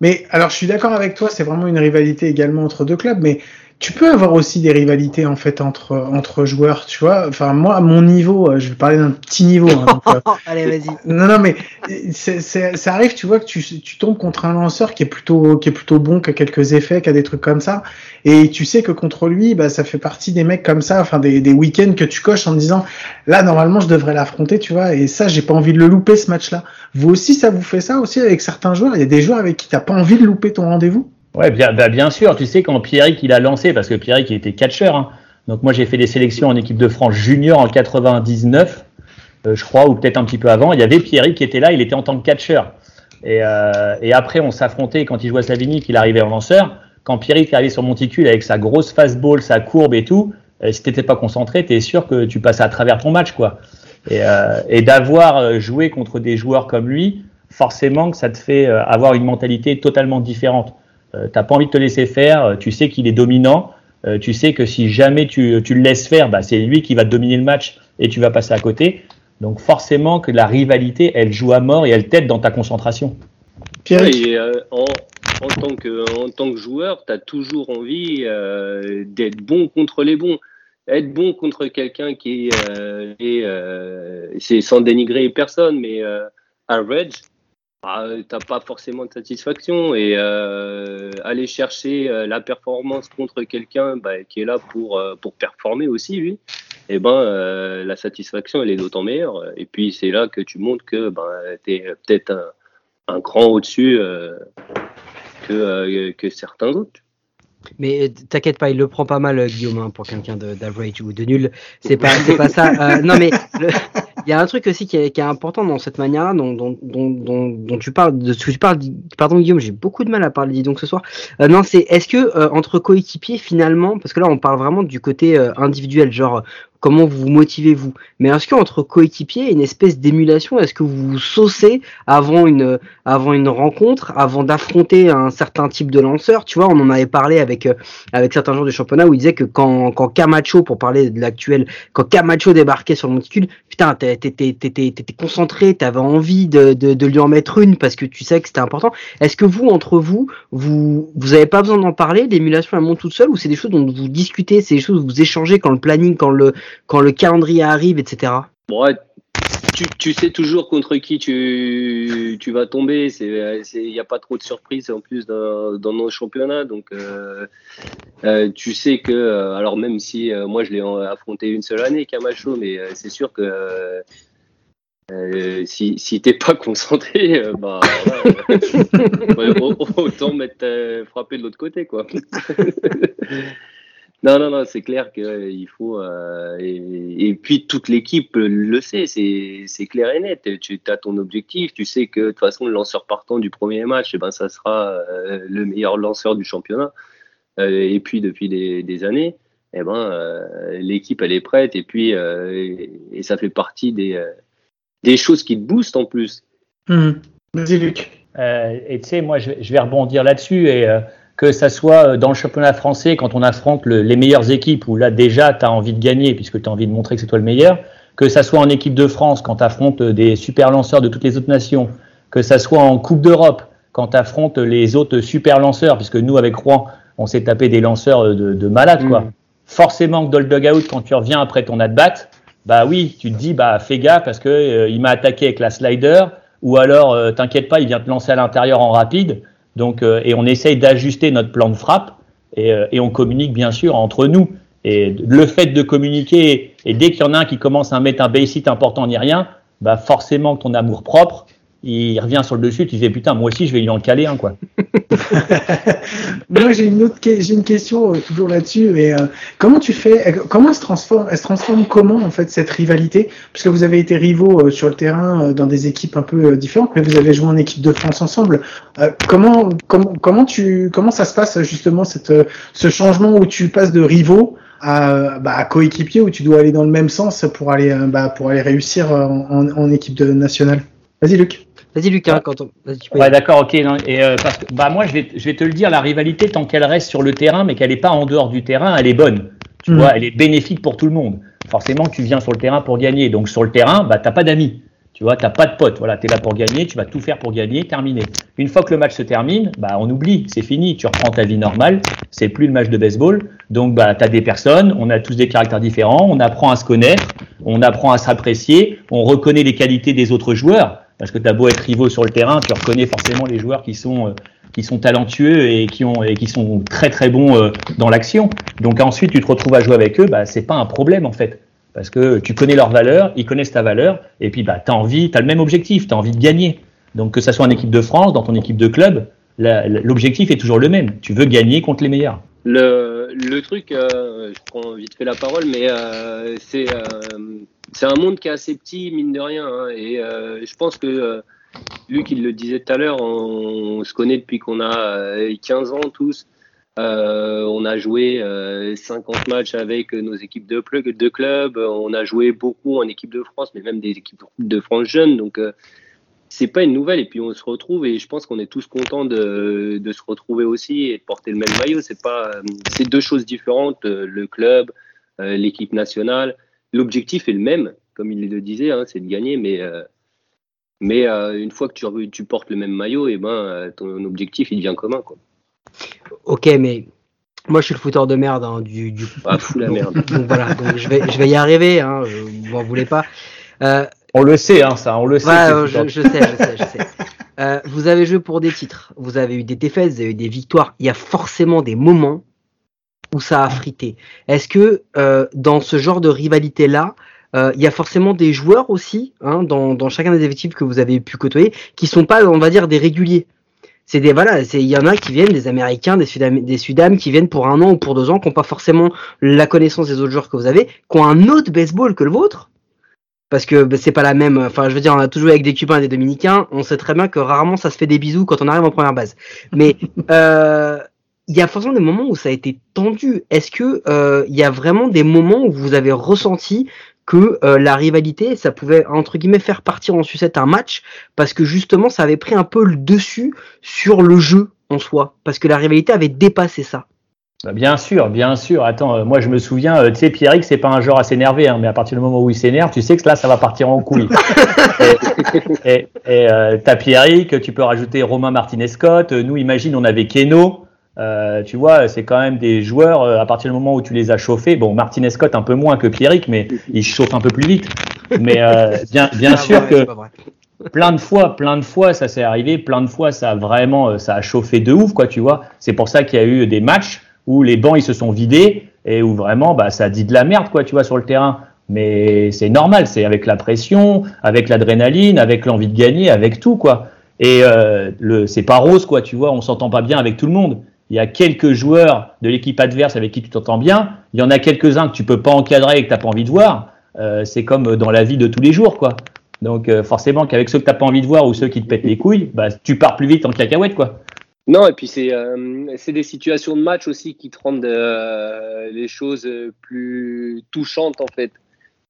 Mais alors, je suis d'accord avec toi, c'est vraiment une rivalité également entre deux clubs, mais tu peux avoir aussi des rivalités en fait entre entre joueurs, tu vois. Enfin, moi, à mon niveau, euh, je vais parler d'un petit niveau. hein, donc, euh, (laughs) Allez, vas-y. Non, non, mais c'est, c'est- ça arrive, tu vois, que tu, tu tombes contre un lanceur qui est plutôt, qui est plutôt bon, qui a quelques effets, qui a des trucs comme ça, et tu sais que contre lui, bah, ça fait partie des mecs comme ça, enfin des, des week-ends que tu coches en te disant, là, normalement, je devrais l'affronter, tu vois, et ça, j'ai pas envie de le louper ce match-là. Vous aussi, ça vous fait ça aussi avec certains joueurs? Il y a des joueurs avec qui t'as pas envie de louper ton rendez-vous? Ouais, bien, bah, bien sûr. Tu sais, quand Pierrick il a lancé, parce que Pierrick il était catcheur, hein. donc moi j'ai fait des sélections en équipe de France junior en 99, euh, je crois, ou peut-être un petit peu avant. Il y avait Pierrick qui était là, il était en tant que catcheur. Et, euh, et après, on s'affrontait quand il jouait à Savigny, qu'il arrivait en lanceur. Quand Pierrick arrivait sur Monticule avec sa grosse fastball, sa courbe et tout, euh, si t'étais pas concentré, t'es sûr que tu passais à travers ton match, quoi. Et, euh, et d'avoir euh, joué contre des joueurs comme lui, forcément que ça te fait avoir une mentalité totalement différente. Euh, T'as pas envie de te laisser faire, euh, tu sais qu'il est dominant, euh, tu sais que si jamais tu, tu le laisses faire, bah, c'est lui qui va dominer le match et tu vas passer à côté. Donc forcément que la rivalité, elle joue à mort et elle t'aide dans ta concentration. Pierre, euh, en, en, tant que, en tant que joueur, tu as toujours envie euh, d'être bon contre les bons. Être bon contre quelqu'un qui est, euh, est, euh, c'est sans dénigrer personne, mais euh, average, bah, t'as pas forcément de satisfaction et euh, aller chercher euh, la performance contre quelqu'un bah, qui est là pour euh, pour performer aussi lui et ben euh, la satisfaction elle est d'autant meilleure et puis c'est là que tu montres que ben t'es peut-être un, un cran au-dessus euh, que euh, que certains autres Mais euh, t'inquiète pas, il le prend pas mal, euh, Guillaume, hein, pour quelqu'un d'average ou de nul. C'est pas, (laughs) c'est pas ça. Euh, non, mais le- il y a un truc aussi qui est, important dans cette manière-là, dont, tu parles, de ce que tu parles. Pardon, Guillaume, j'ai beaucoup de mal à parler dis donc ce soir. Euh, non, c'est est-ce que euh, entre coéquipiers finalement, parce que là on parle vraiment du côté euh, individuel, genre comment vous vous motivez vous. Mais est-ce qu'entre coéquipiers, une espèce d'émulation? Est-ce que vous vous saucez avant une avant une rencontre, avant d'affronter un certain type de lanceur? Tu vois, on en avait parlé avec euh, avec certains joueurs du championnat où ils disaient que quand quand Camacho, pour parler de l'actuel, quand Camacho débarquait sur le monticule, putain, t'étais concentré, t'avais envie de, de de lui en mettre une parce que tu sais que c'était important. Est-ce que vous entre vous, vous vous avez pas besoin d'en parler? L'émulation elle monte toute seule ou c'est des choses dont vous discutez, c'est des choses où vous échangez quand le planning, quand le quand le calendrier arrive, etc. Bon, tu, tu, sais toujours contre qui tu, tu vas tomber. Il n'y a pas trop de surprises en plus dans, dans nos championnats. Donc, euh, euh, tu sais que, euh, alors même si moi je l'ai affronté une seule année, Camacho, mais c'est sûr que si, si t'es pas concentré, bah, (laughs) autant mettre frapper de l'autre côté, quoi. (laughs) Non, non, non, c'est clair qu'il euh, faut. Euh, et, et, puis toute l'équipe le sait, c'est clair et net. Tu as ton objectif, tu sais que de toute façon, le lanceur partant du premier match, eh ben, ça sera euh, le meilleur lanceur du championnat. Euh, et puis depuis des, des années, eh ben, euh, l'équipe, elle est prête. Et puis, et, et, ça fait partie des, des choses qui te boostent en plus. Mmh. Vas-y, Luc. et tu sais, moi, je, je, vais rebondir là-dessus. et que ça soit dans le championnat français quand on affronte le, les meilleures équipes où là déjà tu as envie de gagner puisque tu as envie de montrer que c'est toi le meilleur, que ça soit en équipe de France quand tu affrontes des super lanceurs de toutes les autres nations, que ça soit en Coupe d'Europe quand tu affrontes les autres super lanceurs, puisque nous avec Rouen on s'est tapé des lanceurs de, de malades quoi. Mmh. Forcément que dans le dugout quand tu reviens après ton at-bat, bah oui, tu te dis bah fais gaffe parce que euh, il m'a attaqué avec la slider ou alors euh, t'inquiète pas, il vient te lancer à l'intérieur en rapide. Donc, euh, et on essaye d'ajuster notre plan de frappe et, euh, et, on communique bien sûr entre nous. Et le fait de communiquer, et dès qu'il y en a un qui commence à mettre un basic important ni rien, bah forcément ton amour propre, il revient sur le dessus, tu dis putain, moi aussi je vais lui en caler un quoi. (laughs) moi j'ai une autre j'ai une question euh, toujours là-dessus. Mais euh, comment tu fais Comment elle se transforme Elle se transforme comment en fait cette rivalité? Puisque vous avez été rivaux euh, sur le terrain euh, dans des équipes un peu euh, différentes, mais vous avez joué en équipe de France ensemble. Euh, comment comment comment tu comment ça se passe justement cette ce changement où tu passes de rivaux à, bah, à coéquipier où tu dois aller dans le même sens pour aller bah, pour aller réussir en, en, en équipe de nationale? Vas-y Luc. Vas-y Lucas, quand on... Ouais, d'accord, ok. Non, et euh, parce que bah moi je vais, je vais te le dire, la rivalité tant qu'elle reste sur le terrain, mais qu'elle n'est pas en dehors du terrain, elle est bonne. Tu mmh. vois, elle est bénéfique pour tout le monde. Forcément, tu viens sur le terrain pour gagner. Donc sur le terrain, bah t'as pas d'amis. Tu vois, t'as pas de potes. Voilà, t'es là pour gagner, tu vas tout faire pour gagner, terminer. Une fois que le match se termine, bah on oublie, c'est fini. Tu reprends ta vie normale. C'est plus le match de baseball. Donc bah t'as des personnes, on a tous des caractères différents, on apprend à se connaître, on apprend à s'apprécier, on reconnaît les qualités des autres joueurs. Parce que tu as beau être rivaux sur le terrain, tu reconnais forcément les joueurs qui sont, euh, qui sont talentueux et qui, ont, et qui sont très très bons euh, dans l'action. Donc ensuite, tu te retrouves à jouer avec eux, bah, c'est pas un problème en fait. Parce que tu connais leur valeur, ils connaissent ta valeur, et puis bah, tu as envie, tu le même objectif, tu as envie de gagner. Donc que ce soit en équipe de France, dans ton équipe de club, l'objectif est toujours le même. Tu veux gagner contre les meilleurs. Le, le truc, euh, je prends vite fait la parole, mais euh, c'est euh, c'est un monde qui est assez petit, mine de rien. Hein, et je pense que Luc, il le disait tout à l'heure, on, se connaît depuis qu'on a 15 ans tous. On a joué 50 matchs avec nos équipes de, de club. On a joué beaucoup en équipe de France, mais même des équipes de France jeunes. Donc, c'est pas une nouvelle. Et puis, on se retrouve et je pense qu'on est tous contents de, de, se retrouver aussi et de porter le même maillot. C'est pas, c'est deux choses différentes. Le club, l'équipe nationale l'objectif est le même, comme il le disait, hein, c'est de gagner, mais, euh, mais euh, une fois que tu, tu, portes le même maillot, et eh ben, euh, ton objectif il devient commun. Quoi. Ok, mais moi je suis le fouteur de merde hein, du, du. Ah, fou la merde. (laughs) donc voilà, donc je vais, je vais y arriver, hein, vous m'en voulez pas. On le sait, hein, ça, on le sait. Ouais, je, je, sais, je sais, je (laughs) sais. Euh, vous avez joué pour des titres, vous avez eu des défaites, vous avez eu des victoires. Il y a forcément des moments où ça a frité. Est-ce que euh, dans ce genre de rivalité là, euh, il y a forcément des joueurs aussi hein, dans, dans, chacun des effectifs que vous avez pu côtoyer qui sont pas, on va dire, des réguliers? C'est des voilà, il y en a qui viennent, des Américains, des Sudam, des Sudam qui viennent pour un an ou pour deux ans, qui n'ont pas forcément la connaissance des autres joueurs que vous avez, qui ont un autre baseball que le vôtre, parce que bah, c'est pas la même. Enfin, je veux dire, on a toujours avec des Cubains et des Dominicains, on sait très bien que rarement ça se fait des bisous quand on arrive en première base. Mais (laughs) euh, il y a forcément des moments où ça a été tendu. Est-ce que euh, il y a vraiment des moments où vous avez ressenti que euh, la rivalité, ça pouvait entre guillemets faire partir en sucette un match parce que justement ça avait pris un peu le dessus sur le jeu en soi? Parce que la rivalité avait dépassé ça. Bah bien sûr, bien sûr. Attends, euh, moi je me souviens, euh, tu sais, Pierrick, c'est pas un genre à s'énerver, hein, mais à partir du moment où il s'énerve, tu sais que là, ça va partir en couille. (laughs) et et, et euh, t'as Pierrick, tu peux rajouter Romain Martinez-Scott. Nous, imagine, on avait Keno. Euh, tu vois, c'est quand même des joueurs, euh, à partir du moment où tu les as chauffés, bon, Martinez Scott un peu moins que Pierrick, mais il chauffe un peu plus vite. Mais euh, bien, bien Ah, sûr que plein de fois, plein de fois, ça s'est arrivé, plein de fois, ça a vraiment, euh, ça a chauffé de ouf, quoi, tu vois. C'est pour ça qu'il y a eu des matchs où les bancs, ils se sont vidés et où vraiment, bah, ça dit de la merde, quoi, tu vois, sur le terrain. Mais c'est normal, c'est avec la pression, avec l'adrénaline, avec l'envie de gagner, avec tout, quoi. Et euh, le, c'est pas rose, quoi, tu vois, on s'entend pas bien avec tout le monde. Il y a quelques joueurs de l'équipe adverse avec qui tu t'entends bien. Il y en a quelques-uns que tu peux pas encadrer et que t'as pas envie de voir. Euh, c'est comme dans la vie de tous les jours, quoi. Donc euh, forcément qu'avec ceux que t'as pas envie de voir ou ceux qui te pètent les couilles, bah, tu pars plus vite en cacahuète, quoi. Non, et puis c'est euh, c'est des situations de match aussi qui te rendent euh, les choses euh, plus touchantes en fait.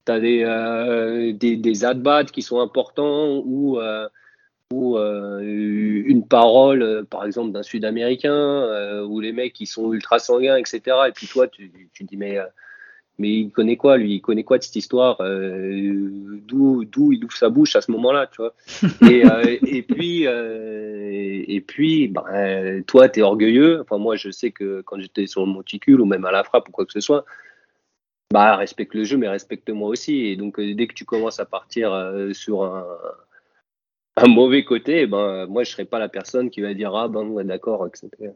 Tu as des, euh, des, des at-bats qui sont importants ou, ou une parole, par exemple, d'un Sud-Américain, où les mecs ils sont ultra sanguins, etc. Et puis toi, tu, tu dis, mais, mais il connaît quoi, lui? Il connaît quoi de cette histoire Euh, D'où d'où il ouvre sa bouche à ce moment-là, tu vois? (laughs) Et, euh, et puis, euh, et puis ben, toi, tu es orgueilleux. Enfin, moi, je sais que quand j'étais sur le monticule ou même à la frappe ou quoi que ce soit, bah, respecte le jeu, mais respecte-moi aussi. Et donc, euh, dès que tu commences à partir sur un, un mauvais côté, ben, moi, je serai pas la personne qui va dire Ah, ben, ouais, d'accord, etc.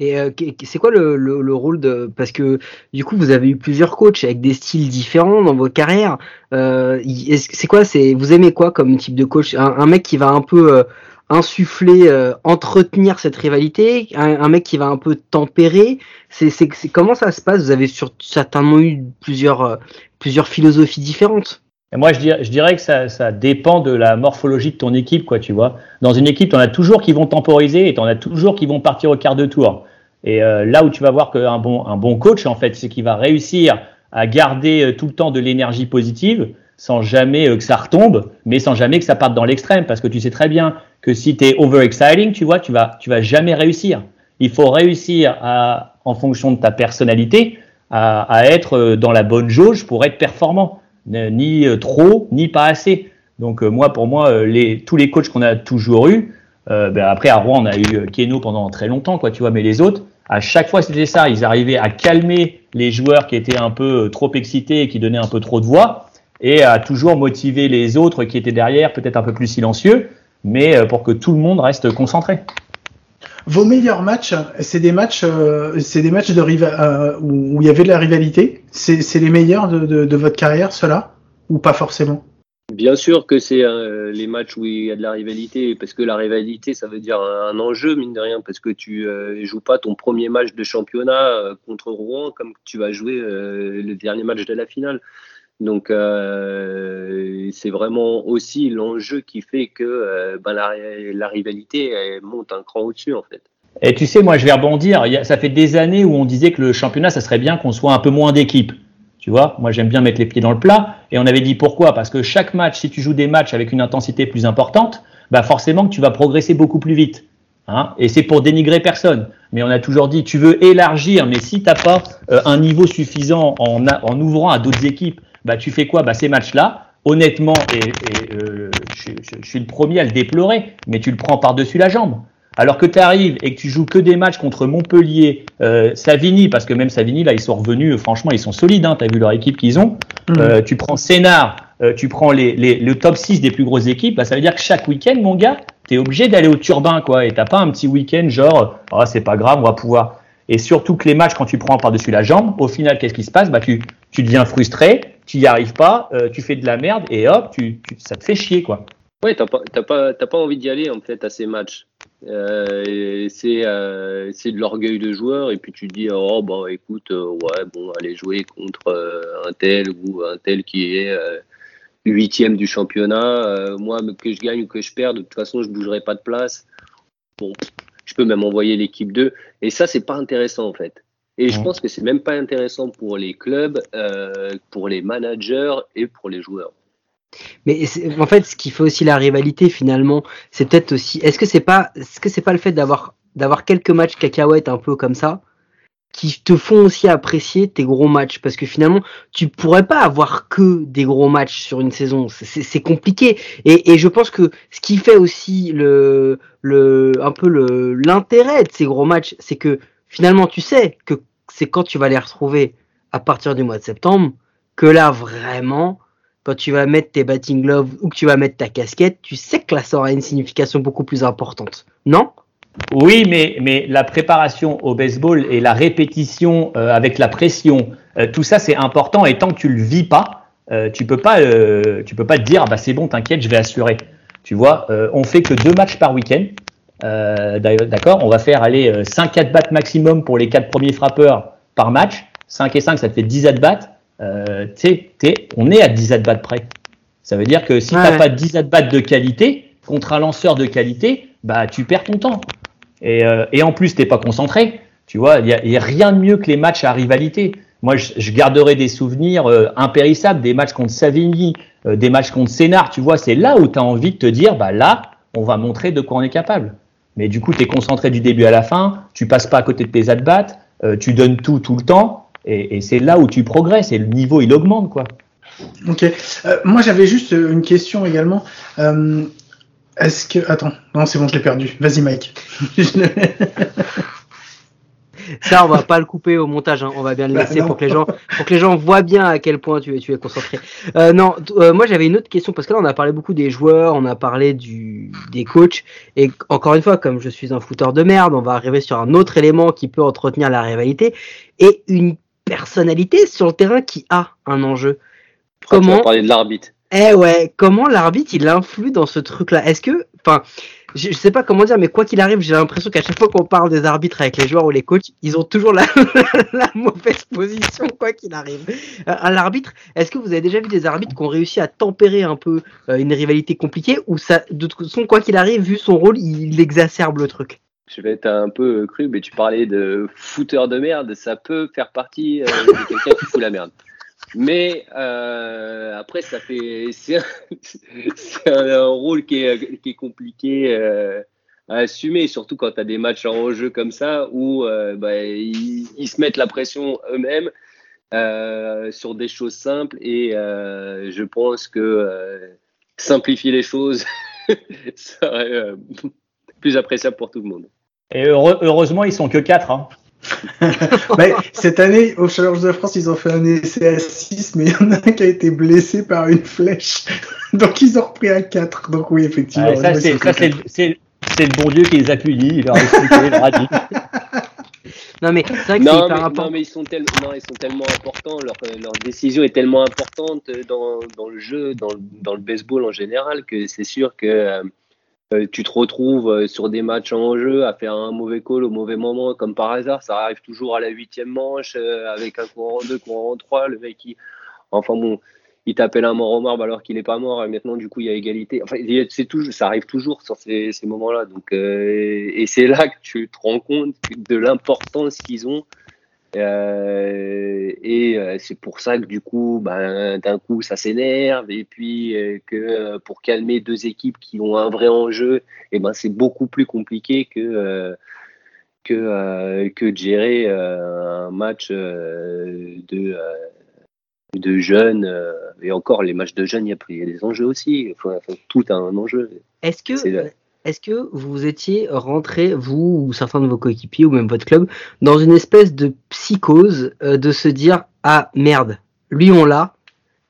Et euh, c'est quoi le, le, le rôle de parce que du coup vous avez eu plusieurs coachs avec des styles différents dans votre carrière. Euh, c'est quoi c'est vous aimez quoi comme type de coach? Un, mec qui va un peu euh, insuffler, entretenir cette rivalité, un, mec qui va un peu tempérer? C'est comment ça se passe? Vous avez sur, certainement eu plusieurs plusieurs philosophies différentes? Et moi, je dirais, je dirais que ça, ça dépend de la morphologie de ton équipe, quoi, tu vois. Dans une équipe, tu en as toujours qui vont temporiser et tu en as toujours qui vont partir au quart de tour. Et euh, là où tu vas voir qu'un bon, un bon coach, en fait, c'est qu'il va réussir à garder euh, tout le temps de l'énergie positive sans jamais euh, que ça retombe, mais sans jamais que ça parte dans l'extrême. Parce que tu sais très bien que si tu es overexciting, tu vois, tu vas, tu vas jamais réussir. Il faut réussir à, en fonction de ta personnalité, à, à être euh, dans la bonne jauge pour être performant ni euh, trop, ni pas assez. Donc euh, moi, pour moi, euh, tous les coachs qu'on a toujours eu, euh, ben après à Rouen, on a eu euh, Keno pendant très longtemps, quoi, tu vois, mais les autres, à chaque fois c'était ça, ils arrivaient à calmer les joueurs qui étaient un peu euh, trop excités et qui donnaient un peu trop de voix, et à toujours motiver les autres qui étaient derrière, peut-être un peu plus silencieux, mais euh, pour que tout le monde reste concentré. Vos meilleurs matchs, c'est des matchs, euh, c'est des matchs de riva- euh, où il y avait de la rivalité. C'est les meilleurs de, votre carrière, ceux-là, ou pas forcément? Bien sûr que c'est euh, les matchs où il y a de la rivalité, parce que la rivalité, ça veut dire un, enjeu, mine de rien, parce que tu euh, joues pas ton premier match de championnat contre Rouen comme tu vas jouer le dernier match de la finale. Donc euh, c'est vraiment aussi l'enjeu qui fait que ben, la, rivalité monte un cran au-dessus en fait. Et tu sais, moi, je vais rebondir. Ça fait des années où on disait que le championnat, ça serait bien qu'on soit un peu moins d'équipes. Tu vois, moi, j'aime bien mettre les pieds dans le plat. Et on avait dit pourquoi? Parce que chaque match, si tu joues des matchs avec une intensité plus importante, bah forcément que tu vas progresser beaucoup plus vite. Hein et c'est pour dénigrer personne. Mais on a toujours dit, tu veux élargir, mais si t'as pas euh, un niveau suffisant en, en ouvrant à d'autres équipes, bah tu fais quoi? Bah ces matchs-là, honnêtement, et, et, euh, je, je- je suis le premier à le déplorer, mais tu le prends par-dessus la jambe. Alors que tu arrives et que tu joues que des matchs contre Montpellier, euh, Savigny, parce que même Savigny, là, ils sont revenus, euh, franchement, ils sont solides, hein, tu as vu leur équipe qu'ils ont. Euh, tu prends Sénard, euh, tu prends les, les- le top 6 des plus grosses équipes, bah, ça veut dire que chaque week-end, mon gars, tu es obligé d'aller au turbin, quoi, et t'as pas un petit week-end genre, ah, c'est pas grave, on va pouvoir. Et surtout que les matchs, quand tu prends par-dessus la jambe, au final, qu'est-ce qui se passe? Bah, tu, tu deviens frustré, tu y arrives pas, euh, tu fais de la merde, et hop, tu, ça te fait chier, quoi. Ouais, t'as pas, pas, envie d'y aller en fait à ces matchs. Euh, euh, c'est de l'orgueil de joueur et puis tu te dis oh bah écoute ouais bon aller jouer contre un tel ou un tel qui est huitième du championnat. moi que je gagne ou que je perde de toute façon je bougerai pas de place. Bon, je peux même envoyer l'équipe 2 et ça c'est pas intéressant en fait. Et je pense que c'est même pas intéressant pour les clubs, euh, pour les managers et pour les joueurs. Mais en fait, ce qui fait aussi la rivalité finalement, c'est peut-être aussi. Est-ce que c'est pas, est-ce que c'est pas le fait d'avoir d'avoir quelques matchs cacahuètes un peu comme ça, qui te font aussi apprécier tes gros matchs? Parce que finalement tu pourrais pas avoir que des gros matchs sur une saison c'est compliqué et, et, je pense que ce qui fait aussi le le un peu le l'intérêt de ces gros matchs c'est que finalement tu sais que c'est quand tu vas les retrouver à partir du mois de septembre que là vraiment quand tu vas mettre tes batting gloves ou que tu vas mettre ta casquette tu sais que là ça aura une signification beaucoup plus importante non? Oui, mais, mais la préparation au baseball et la répétition euh, avec la pression, euh, tout ça c'est important et tant que tu le vis pas, euh, tu peux pas, tu peux pas te dire ah bah c'est bon, t'inquiète, je vais assurer. Tu vois, on fait que deux matchs par week-end. D'accord, on va faire aller 5 at bats maximum pour les quatre premiers frappeurs par match. 5 et 5, ça te fait 10 at bats. on est à 10 at bats près. Ça veut dire que si tu n'as pas 10 at bats de qualité contre un lanceur de qualité, bah tu perds ton temps. Et, euh, et en plus, t'es pas concentré. Tu vois, il y, a, rien de mieux que les matchs à rivalité. Moi, je, garderai des souvenirs euh, impérissables, des matchs contre Savigny, euh, des matchs contre Sénard. Tu vois, c'est là où tu as envie de te dire, bah là, on va montrer de quoi on est capable. Mais du coup, tu es concentré du début à la fin, tu passes pas à côté de tes at-bats, tu donnes tout tout le temps, et, c'est là où tu progresses et le niveau il augmente quoi. Ok. moi j'avais juste une question également. Est-ce que. Attends, non, c'est bon, je l'ai perdu. Vas-y, Mike. (laughs) Ça, on va pas le couper au montage. Hein. On va bien le bah, laisser pour que les gens, pour que les gens voient bien à quel point tu es, tu es concentré. Euh, non, euh, moi j'avais une autre question parce que là on a parlé beaucoup des joueurs, on a parlé du des coachs et encore une fois, comme je suis un footeur de merde, on va arriver sur un autre élément qui peut entretenir la rivalité et une personnalité sur le terrain qui a un enjeu. Comment tu vas parler de l'arbitre eh ouais, comment l'arbitre il influe dans ce truc-là? Est-ce que, enfin, je, sais pas comment dire, mais quoi qu'il arrive, j'ai l'impression qu'à chaque fois qu'on parle des arbitres avec les joueurs ou les coachs, ils ont toujours la, (laughs) la mauvaise position, quoi qu'il arrive. Euh, à l'arbitre, est-ce que vous avez déjà vu des arbitres qui ont réussi à tempérer un peu euh, une rivalité compliquée ou ça, de toute façon, quoi qu'il arrive, vu son rôle, il, exacerbe le truc? Je vais être un peu cru, mais tu parlais de fouteur de merde, ça peut faire partie euh, de quelqu'un qui fout la merde. Mais euh, après, ça fait c'est un, un, rôle qui est, qui est compliqué euh, à assumer, surtout quand tu as des matchs en jeu comme ça où euh, bah, ils, se mettent la pression eux-mêmes euh, sur des choses simples. Et euh, je pense que euh, simplifier les choses (laughs) serait plus appréciable pour tout le monde. Et heureusement, ils sont que quatre. Hein. (laughs) mais cette année, au Challenge de France, ils ont fait un essai à 6, mais il y en a un qui a été blessé par une flèche. (laughs) Donc ils ont repris à 4. Donc oui, effectivement. ça, c'est le bon Dieu qui les a punis. Il leur a expliqué, il leur a dit. (laughs) Non mais c'est vrai que c'est important. Non mais ils sont, tellement, non, ils sont tellement importants, leur, leur, décision est tellement importante dans, dans le jeu, dans, dans, le baseball en général, que c'est sûr que euh, euh, tu te retrouves euh, sur des matchs en jeu à faire un mauvais call au mauvais moment, comme par hasard. Ça arrive toujours à la huitième manche euh, avec un courant en deux, courant en trois. Le mec, il... enfin bon, il t'appelle un mort au marbre alors qu'il n'est pas mort. Et maintenant, du coup, il y a égalité. Enfin, c'est toujours, ça arrive toujours sur ces, ces moments-là. Donc, et c'est là que tu te rends compte de l'importance qu'ils ont euh, et euh, c'est pour ça que du coup, ben, d'un coup, ça s'énerve. Et puis euh, que pour calmer deux équipes qui ont un vrai enjeu, et eh ben c'est beaucoup plus compliqué que que que de gérer un match de de jeunes. et encore, les matchs de jeunes, il y a, des enjeux aussi. Enfin, tout a un enjeu. Est-ce que est-ce que vous étiez rentré, vous ou certains de vos coéquipiers ou même votre club, dans une espèce de psychose euh, de se dire ah merde, lui on l'a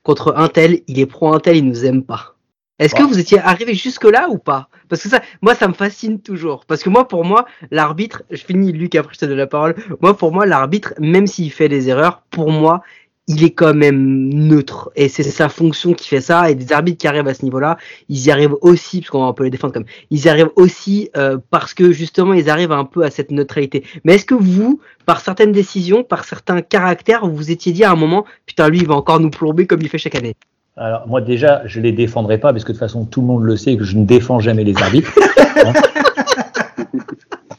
contre un tel, il est pro un tel, il nous aime pas. Est-ce que vous étiez arrivé jusque là ou pas? Parce que ça, moi, ça me fascine toujours. Parce que moi, pour moi, l'arbitre, je finis Luc après je te donne la parole. Moi, pour moi, l'arbitre, même s'il fait des erreurs, pour moi, il est quand même neutre. Et c'est sa fonction qui fait ça. Et des arbitres qui arrivent à ce niveau-là ils y arrivent aussi parce qu'on peut les défendre comme ils y arrivent aussi euh, parce que justement ils arrivent un peu à cette neutralité. Mais est-ce que vous par certaines décisions par certains caractères vous vous étiez dit à un moment putain lui il va encore nous plomber comme il fait chaque année? Alors moi déjà je les défendrai pas parce que de toute façon tout le monde le sait que je ne défends jamais les arbitres. (laughs) Hein.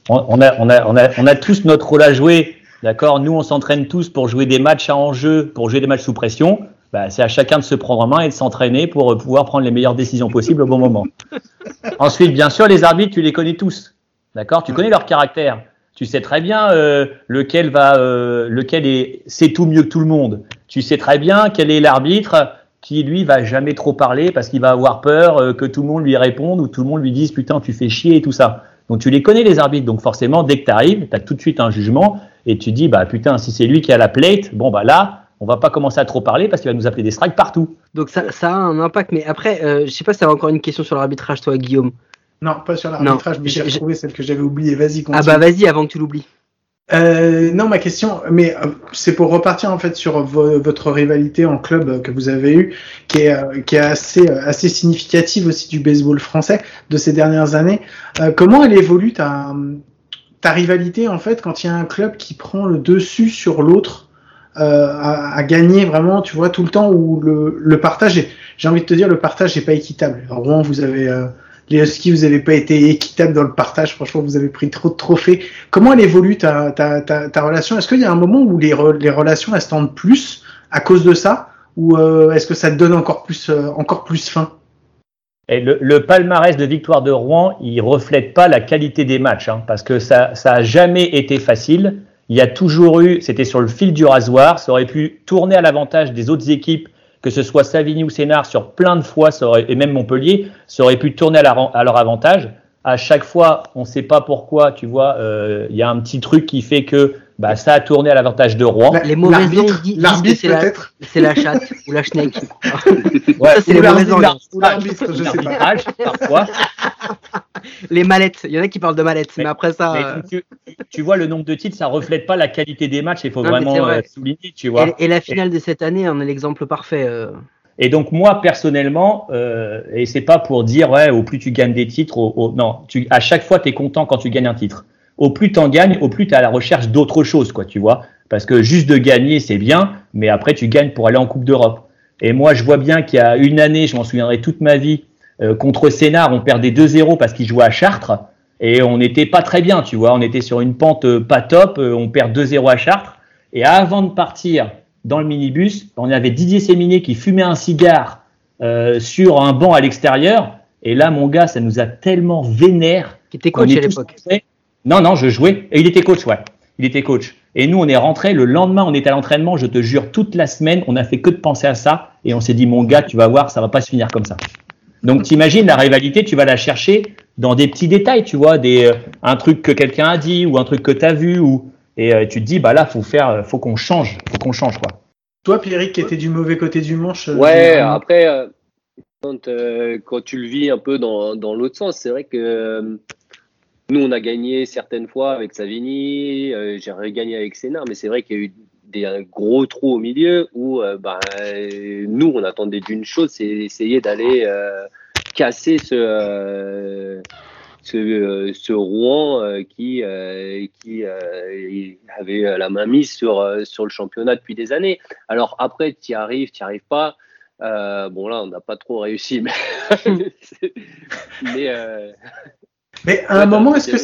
on, a, on, a, on, a, on a tous notre rôle à jouer D'accord Nous, on s'entraîne tous pour jouer des matchs à enjeu, pour jouer des matchs sous pression. Bah, c'est à chacun de se prendre en main et de s'entraîner pour pouvoir prendre les meilleures décisions possibles au bon moment. (laughs) Ensuite, bien sûr, les arbitres, tu les connais tous. D'accord Tu connais leur caractère. Tu sais très bien euh, lequel va, euh, lequel est, c'est tout mieux que tout le monde. Tu sais très bien quel est l'arbitre qui lui va jamais trop parler parce qu'il va avoir peur euh, que tout le monde lui réponde ou tout le monde lui dise putain tu fais chier et tout ça. Donc tu les connais les arbitres. Donc forcément dès que tu arrives, tu as tout de suite un jugement et tu dis bah putain si c'est lui qui a la plate, bon bah là on va pas commencer à trop parler parce qu'il va nous appeler des strikes partout. Donc ça, ça a un impact. Mais après, euh, je sais pas si tu as encore une question sur l'arbitrage, toi, Guillaume. Non, pas sur l'arbitrage, mais j'ai retrouvé celle que j'avais oubliée. Vas-y, continue. Ah bah vas-y, avant que tu l'oublies. Euh, non, ma question, mais euh, c'est pour repartir en fait sur vo- votre rivalité en club euh, que vous avez eu, qui est, euh, qui est assez, euh, assez significative aussi du baseball français de ces dernières années. Euh, comment elle évolue ta, ta rivalité en fait quand il y a un club qui prend le dessus sur l'autre euh, à, à gagner vraiment, tu vois, tout le temps où le, le partage j'ai envie de te dire, le partage n'est pas équitable. À Rouen, vous avez euh, les Huskies, vous n'avez pas été équitable dans le partage. Franchement, vous avez pris trop de trophées. Comment elle évolue ta, ta, ta, ta relation? Est-ce qu'il y a un moment où les, re- les relations elles se tendent plus à cause de ça, ou euh, est-ce que ça te donne encore plus, euh, encore plus faim? Le, palmarès de victoire de Rouen, il reflète pas la qualité des matchs, hein, parce que ça, ça a jamais été facile. Il y a toujours eu, c'était sur le fil du rasoir, ça aurait pu tourner à l'avantage des autres équipes, que ce soit Savigny ou Sénard, sur plein de fois, et même Montpellier, ça aurait pu tourner à leur avantage. À chaque fois, on ne sait pas pourquoi, tu vois, euh, il y a un petit truc qui fait que bah, ça a tourné à l'avantage de Rouen. La- Les mauvaises di- disent que c'est la- C'est la chatte (laughs) ou la schneck. Ouais, Ça, c'est les mauvaises ou l'arbitre, je sais pas. parfois. (laughs) Les mallettes. Il y en a qui parlent de mallettes, mais, Mais- après ça. Mais euh, tu, tu vois, le nombre de titres, ça reflète pas la qualité des matchs. Il faut Non, vraiment vrai. euh, souligner, tu vois. Et, et la finale de cette année en est l'exemple parfait. euh. Et donc moi personnellement, euh, et c'est pas pour dire ouais, au plus tu gagnes des titres, au, au- non, tu, à chaque fois tu es content quand tu gagnes un titre. Au plus tu en gagnes, au plus tu es à la recherche d'autre chose, quoi, tu vois. Parce que juste de gagner, c'est bien, mais après tu gagnes pour aller en Coupe d'Europe. Et moi, je vois bien qu'il y a une année, je m'en souviendrai toute ma vie, euh, contre Sénard, on perdait 2-0 parce qu'il jouait à Chartres. Et on n'était pas très bien, tu vois. On était sur une pente euh, pas top. euh, on perd 2-0 à Chartres. Et avant de partir dans le minibus, on avait Didier Séminé qui fumait un cigare euh, sur un banc à l'extérieur. Et là, mon gars, ça nous a tellement vénère. Qui était coach à l'époque. Non, non, je jouais. Et il était coach, ouais. Il était coach. Et nous, on est rentrés. Le lendemain, on était à l'entraînement. Je te jure, toute la semaine, on a fait que de penser à ça. Et on s'est dit, mon gars, tu vas voir, ça va pas se finir comme ça. Donc, t'imagines la rivalité, tu vas la chercher dans des petits détails, tu vois, des, euh, un truc que quelqu'un a dit ou un truc que tu as vu. Ou, et euh, tu te dis, bah là, faut faire, euh, faut qu'on change. Faut qu'on change, quoi. Toi, Pierrick, qui était du mauvais côté du manche. Ouais, après, euh, quand, euh, quand tu le vis un peu dans, dans l'autre sens, c'est vrai que euh, nous, on a gagné certaines fois avec Savigny, euh, j'ai gagné avec Sénard, mais c'est vrai qu'il y a eu des un gros trous au milieu où euh, bah, euh, nous, on attendait d'une chose, c'est essayer d'aller euh, casser ce, euh, ce, euh, ce Rouen euh, qui, euh, qui euh, avait la main mise sur, euh, sur le championnat depuis des années. Alors après, tu y arrives, tu n'y arrives pas. Euh, bon, là, on n'a pas trop réussi, mais, (laughs) mais euh, Mais à un Ouais, moment, est-ce que,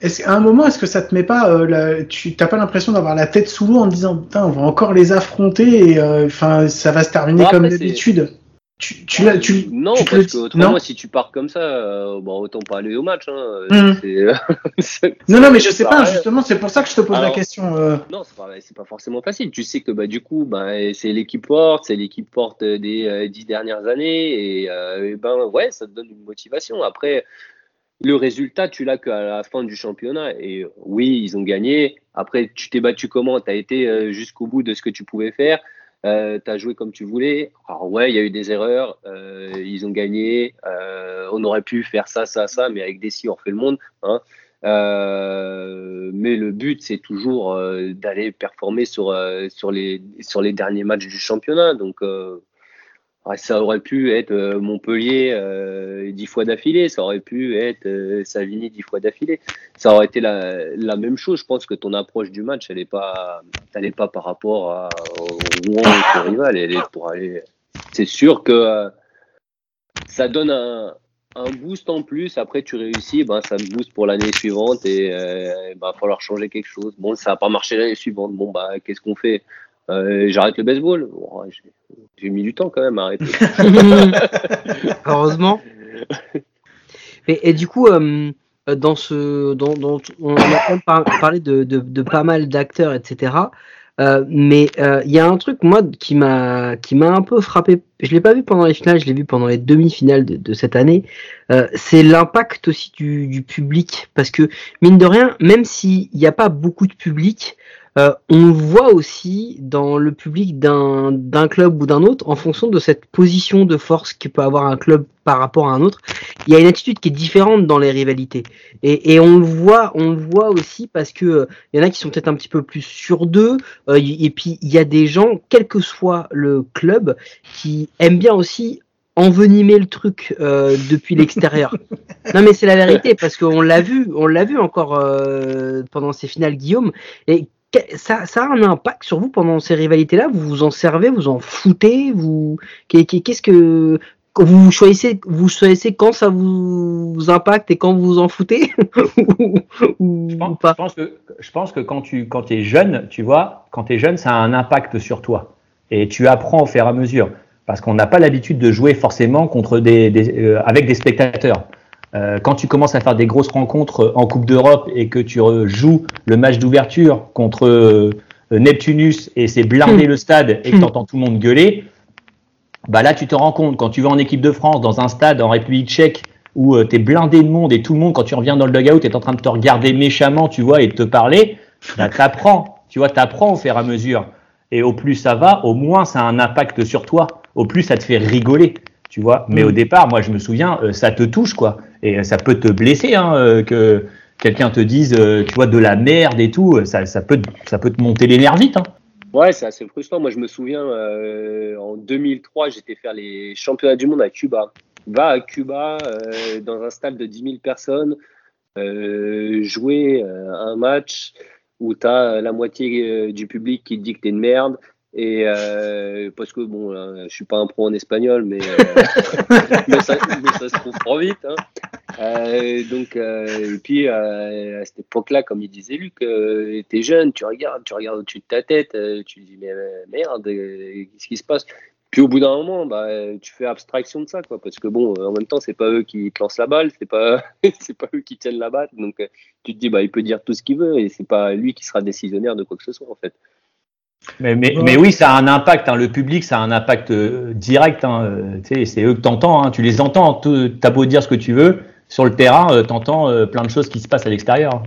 est-ce qu'à un moment, est-ce que ça te met pas, euh, la- tu t'as pas l'impression d'avoir la tête sous l'eau en te disant, putain, on va encore les affronter et, euh, enfin, ça va se terminer Bon, comme d'habitude. Tu, tu, tu, non, tu parce que autrement, non si tu pars comme ça, euh, bon, autant pas aller au match. Hein. C'est- (laughs) c'est- Non, non, mais je sais pas, justement, c'est pour ça que je te pose la question. euh. Non, c'est pas, c'est pas forcément facile. Tu sais que bah, du coup, bah, c'est l'équipe forte, c'est l'équipe forte des euh, dix dernières années, et, et ben ouais, ça te donne une motivation. Après, le résultat, tu l'as qu'à la fin du championnat. Et oui, ils ont gagné. Après, tu t'es battu comment? Tu as été euh, jusqu'au bout de ce que tu pouvais faire. Euh, tu as joué comme tu voulais. Alors ouais, il y a eu des erreurs. euh, ils ont gagné. euh, on aurait pu faire ça, ça, ça, mais avec des si, on refait le monde. Hein. Mais le but, c'est toujours d'aller performer sur, les, sur les derniers matchs du championnat. Donc, ça aurait pu être euh, Montpellier euh, dix fois d'affilée, ça aurait pu être euh, Savigny dix fois d'affilée. Ça aurait été la, même chose. Je pense que ton approche du match, elle n'est pas, elle pas par rapport à, au Rouen, rival. Est pour aller. C'est sûr que euh, ça donne un, boost en plus. Après, tu réussis, ben, ça te booste pour l'année suivante et il va falloir changer quelque chose. Bon, ça n'a pas marché l'année suivante. Bon, bah, qu'est-ce qu'on fait? Euh, J'arrête le baseball. J'ai- mis du temps quand même à arrêter. (laughs) (laughs) Heureusement. Et, et du coup, euh, dans ce, dans, dans- on a quand même par- parlé de, de, de pas mal d'acteurs, etc. Euh, mais euh, il y a un truc moi qui m'a qui m'a un peu frappé. Je l'ai pas vu pendant les finales, je l'ai vu pendant les demi-finales de, de cette année. Euh, c'est l'impact aussi du, du public parce que mine de rien, même s'il n'y a pas beaucoup de public, euh, on voit aussi dans le public d'un d'un club ou d'un autre, en fonction de cette position de force que peut avoir un club par rapport à un autre, il y a une attitude qui est différente dans les rivalités. Et, et on le voit, on le voit aussi parce que euh, il y en a qui sont peut-être un petit peu plus sur d'eux, euh, et puis il y a des gens, quel que soit le club, qui aiment bien aussi envenimer le truc euh, depuis l'extérieur. (laughs) non mais c'est la vérité parce qu'on l'a vu, on l'a vu encore euh, pendant ces finales Guillaume et ça, ça a un impact sur vous pendant ces rivalités-là? Vous vous en servez, vous en foutez, vous qu'est- qu'est- qu'est-ce que vous choisissez, vous choisissez quand ça vous impacte et quand vous vous en foutez? (laughs) Ou, ou- Je ou pense, pas? je pense que, je pense que quand tu quand es jeune, tu vois, quand tu es jeune, ça a un impact sur toi. Et tu apprends au fur et à mesure. Parce qu'on n'a pas l'habitude de jouer forcément contre des, des- euh, avec des spectateurs. Euh, quand tu commences à faire des grosses rencontres en Coupe d'Europe et que tu euh, joues le match d'ouverture contre euh, Neptunus et c'est blindé le stade et que tu entends tout le monde gueuler, bah là tu te rends compte, quand tu vas en équipe de France dans un stade en République tchèque où tu es blindé de monde et tout le monde, quand tu reviens dans le dugout, est en train de te regarder méchamment, tu vois, et de te parler, bah, t'apprends, tu vois, t'apprends au fur et à mesure. Et au plus ça va, au moins ça a un impact sur toi. Au plus ça te fait rigoler, tu vois. Mais Mm. au départ, moi je me souviens, euh, ça te touche, quoi. Et ça peut te blesser, hein, euh, que quelqu'un te dise, euh, tu vois, de la merde et tout, ça, ça, peut, ça peut te monter les nerfs vite. Hein. Ouais, c'est assez frustrant. Moi, je me souviens, euh, en 2003, j'étais faire les championnats du monde à Cuba. Va à Cuba, dans un stade de 10 000 personnes, jouer un match où tu as la moitié du public qui te dit que t'es une merde. Et euh, parce que bon, là, je suis pas un pro en espagnol, mais, euh, (laughs) mais, ça, mais ça se trouve trop vite. Hein. Euh, donc, euh, et puis euh, à cette époque-là, comme il disait Luc, euh, t'es jeune, tu regardes, tu regardes au-dessus de ta tête, euh, tu te dis mais euh, merde, euh, qu'est-ce qui se passe? Puis au bout d'un moment, bah, euh, tu fais abstraction de ça, quoi, parce que bon, en même temps, c'est pas eux qui te lancent la balle, c'est pas, (laughs) c'est pas eux qui tiennent la balle, donc euh, tu te dis bah il peut dire tout ce qu'il veut et c'est pas lui qui sera décisionnaire de quoi que ce soit en fait. Mais, mais, Ouais. mais oui, ça a un impact. Hein. Le public, ça a un impact euh, direct. Hein. Euh, c'est eux que t'entends. Hein. Tu les entends. Tu- T'as beau dire ce que tu veux. Sur le terrain, euh, t'entends plein de choses qui se passent à l'extérieur.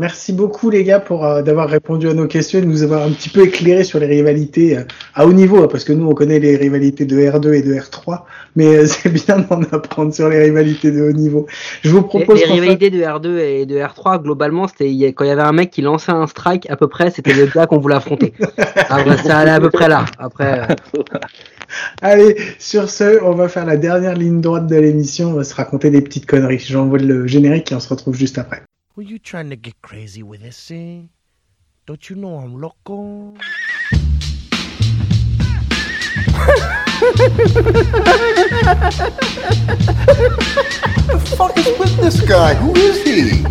Merci beaucoup les gars pour euh, d'avoir répondu à nos questions et de nous avoir un petit peu éclairé sur les rivalités euh, à haut niveau, hein, parce que nous on connaît les rivalités de R2 et de R3, mais euh, (laughs) c'est bien d'en apprendre sur les rivalités de haut niveau. Je vous propose les rivalités de R2 et de R3, globalement, c'était quand il y avait un mec qui lançait un strike, à peu près, c'était le gars qu'on voulait affronter. (laughs) Ah, bah, ça allait à peu près là. Après, euh, (laughs) Allez, sur ce, on va faire la dernière ligne droite de l'émission, on va se raconter des petites conneries. J'envoie le générique et on se retrouve juste après. Were you trying to get crazy with this thing? Don't you know I'm loco? fuck is with this guy? Who is he?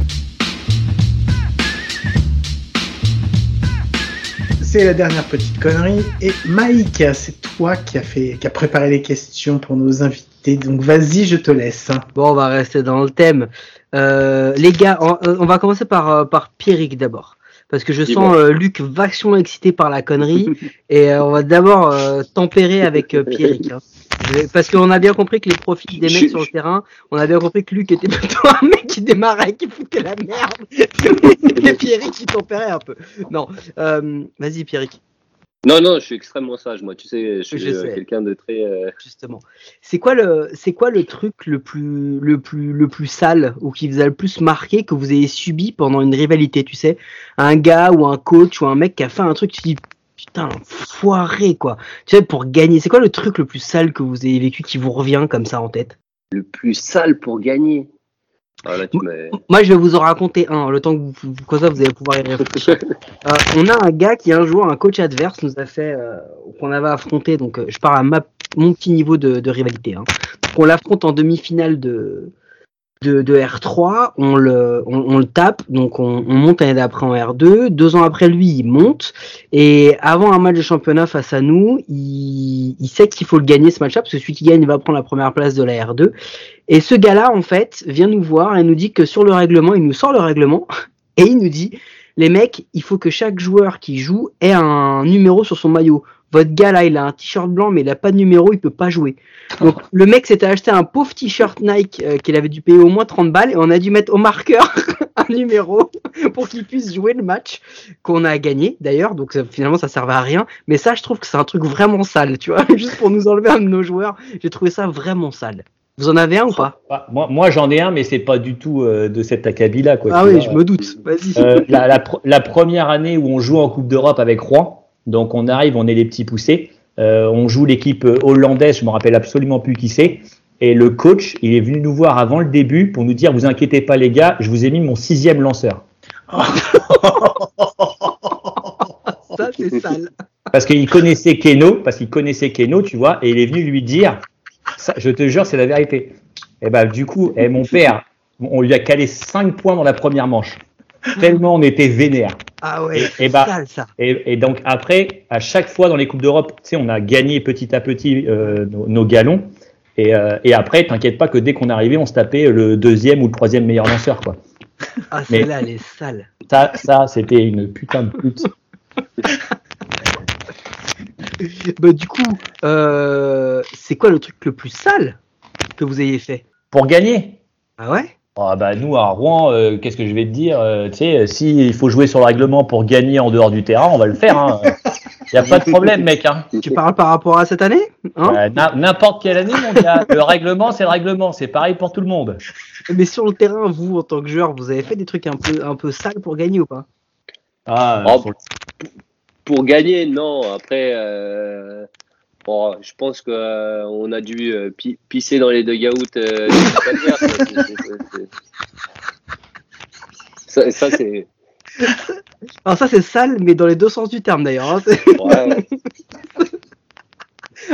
C'est la dernière petite connerie. Et Mike, c'est toi qui a fait, qui a préparé les questions pour nos invités. Donc vas-y, je te laisse. bon, on va rester dans le thème. Euh, les gars, on, on va commencer par, euh, par Pierrick d'abord. Parce que je sens euh, Luc vachement excité par la connerie. (laughs) et euh, on va d'abord euh, tempérer avec euh, Pierrick. hein. Parce qu'on a bien compris que les profils des Je- mecs sur le terrain, on a bien compris que Luc était (laughs) plutôt un mec qui démarrait, qui foutait la merde. (laughs) et Pierrick qui tempérait un peu. Non, euh, vas-y Pierrick. Non, non, je suis extrêmement sage, moi. Tu sais, je suis euh, quelqu'un de très. euh, justement. C'est quoi le c'est quoi le truc le plus le plus le plus sale ou qui vous a le plus marqué que vous ayez subi pendant une rivalité, tu sais, un gars ou un coach ou un mec qui a fait un truc tu te dis putain foiré quoi. Tu sais pour gagner, c'est quoi le truc le plus sale que vous ayez vécu qui vous revient comme ça en tête? Le plus sale pour gagner. Ah, là, tu m'as- Moi, je vais vous en raconter un, le temps que vous, vous- comme ça, vous allez pouvoir y réfléchir. (laughs) Euh, on a un gars qui un jour, un coach adverse, nous a fait, euh, qu'on avait affronté. Donc, euh, je parle à ma, mon petit niveau de, de rivalité. Hein. Donc, on l'affronte en demi-finale de de, de R3, on le, tape, donc on, on monte l'année d'après en R2. Deux ans après lui, il monte. Et avant un match de championnat face à nous, il, il sait qu'il faut le gagner ce match-là, parce que celui qui gagne va prendre la première place de la R2. Et ce gars-là, en fait, vient nous voir et nous dit que sur le règlement, il nous sort le règlement, (laughs) et il nous dit, les mecs, il faut que chaque joueur qui joue ait un numéro sur son maillot. Votre gars là, il a un t-shirt blanc, mais il a pas de numéro, il peut pas jouer. Donc (laughs) le mec s'était acheté un pauvre t-shirt Nike euh, qu'il avait dû payer au moins 30 balles et on a dû mettre au marqueur (laughs) un numéro (laughs) pour qu'il puisse jouer le match qu'on a gagné d'ailleurs. Donc ça- finalement ça servait à rien. Mais ça, je trouve que c'est un truc vraiment sale, tu vois, juste pour nous enlever un de nos joueurs. J'ai trouvé ça vraiment sale. Vous en avez un ou pas? Ah, Moi, moi j'en ai un, mais c'est pas du tout euh, de cet acabit-là. quoi, Ah oui, vois. je me doute. Vas-y. Euh, la, la pr- la première année où on joue en Coupe d'Europe avec Rouen, donc on arrive, on est les petits poussés. Euh, on joue l'équipe hollandaise, je me rappelle absolument plus qui c'est. Et le coach, il est venu nous voir avant le début pour nous dire Vous inquiétez pas, les gars, je vous ai mis mon sixième lanceur. (laughs) Ça, c'est sale. Parce qu'il connaissait Keno, parce qu'il connaissait Keno, tu vois, et il est venu lui dire ça, Je te jure, c'est la vérité. Et ben, du coup, eh, mon père, on lui a calé 5 points dans la première manche. Tellement on était vénère. Ah ouais, Et- bah- sale ça. Et, et donc après, à chaque fois dans les coupes d'Europe, tu sais, on a gagné petit à petit euh, nos, nos galons. Et, euh, et après, t'inquiète pas que dès qu'on arrivait, on se tapait le deuxième ou le troisième meilleur lanceur, quoi. Ah, celle-là, elle est sale. Ça, ça, c'était une putain de pute. (laughs) Bah, du coup, euh, c'est quoi le truc le plus sale que vous ayez fait? Pour gagner? Ah ouais? Ah bah nous à Rouen, euh, qu'est-ce que je vais te dire euh, Tu sais, si il faut jouer sur le règlement pour gagner en dehors du terrain, on va le faire. (laughs) Il n'y a pas de problème, mec. Hein. Tu parles par rapport à cette année hein? Euh, na- N'importe quelle année, mon gars. Le règlement, c'est le règlement. C'est pareil pour tout le monde. Mais sur le terrain, vous, en tant que joueur, vous avez fait des trucs un peu, un peu sales pour gagner ou pas? Ah, Oh, Pour gagner, non. Après, euh, bon, je pense que euh, a dû euh, pi- pisser dans les dugouts. Euh, ça, c'est- ça. Alors ça, c'est sale, mais dans les deux sens du terme d'ailleurs. hein. Ouais. (laughs)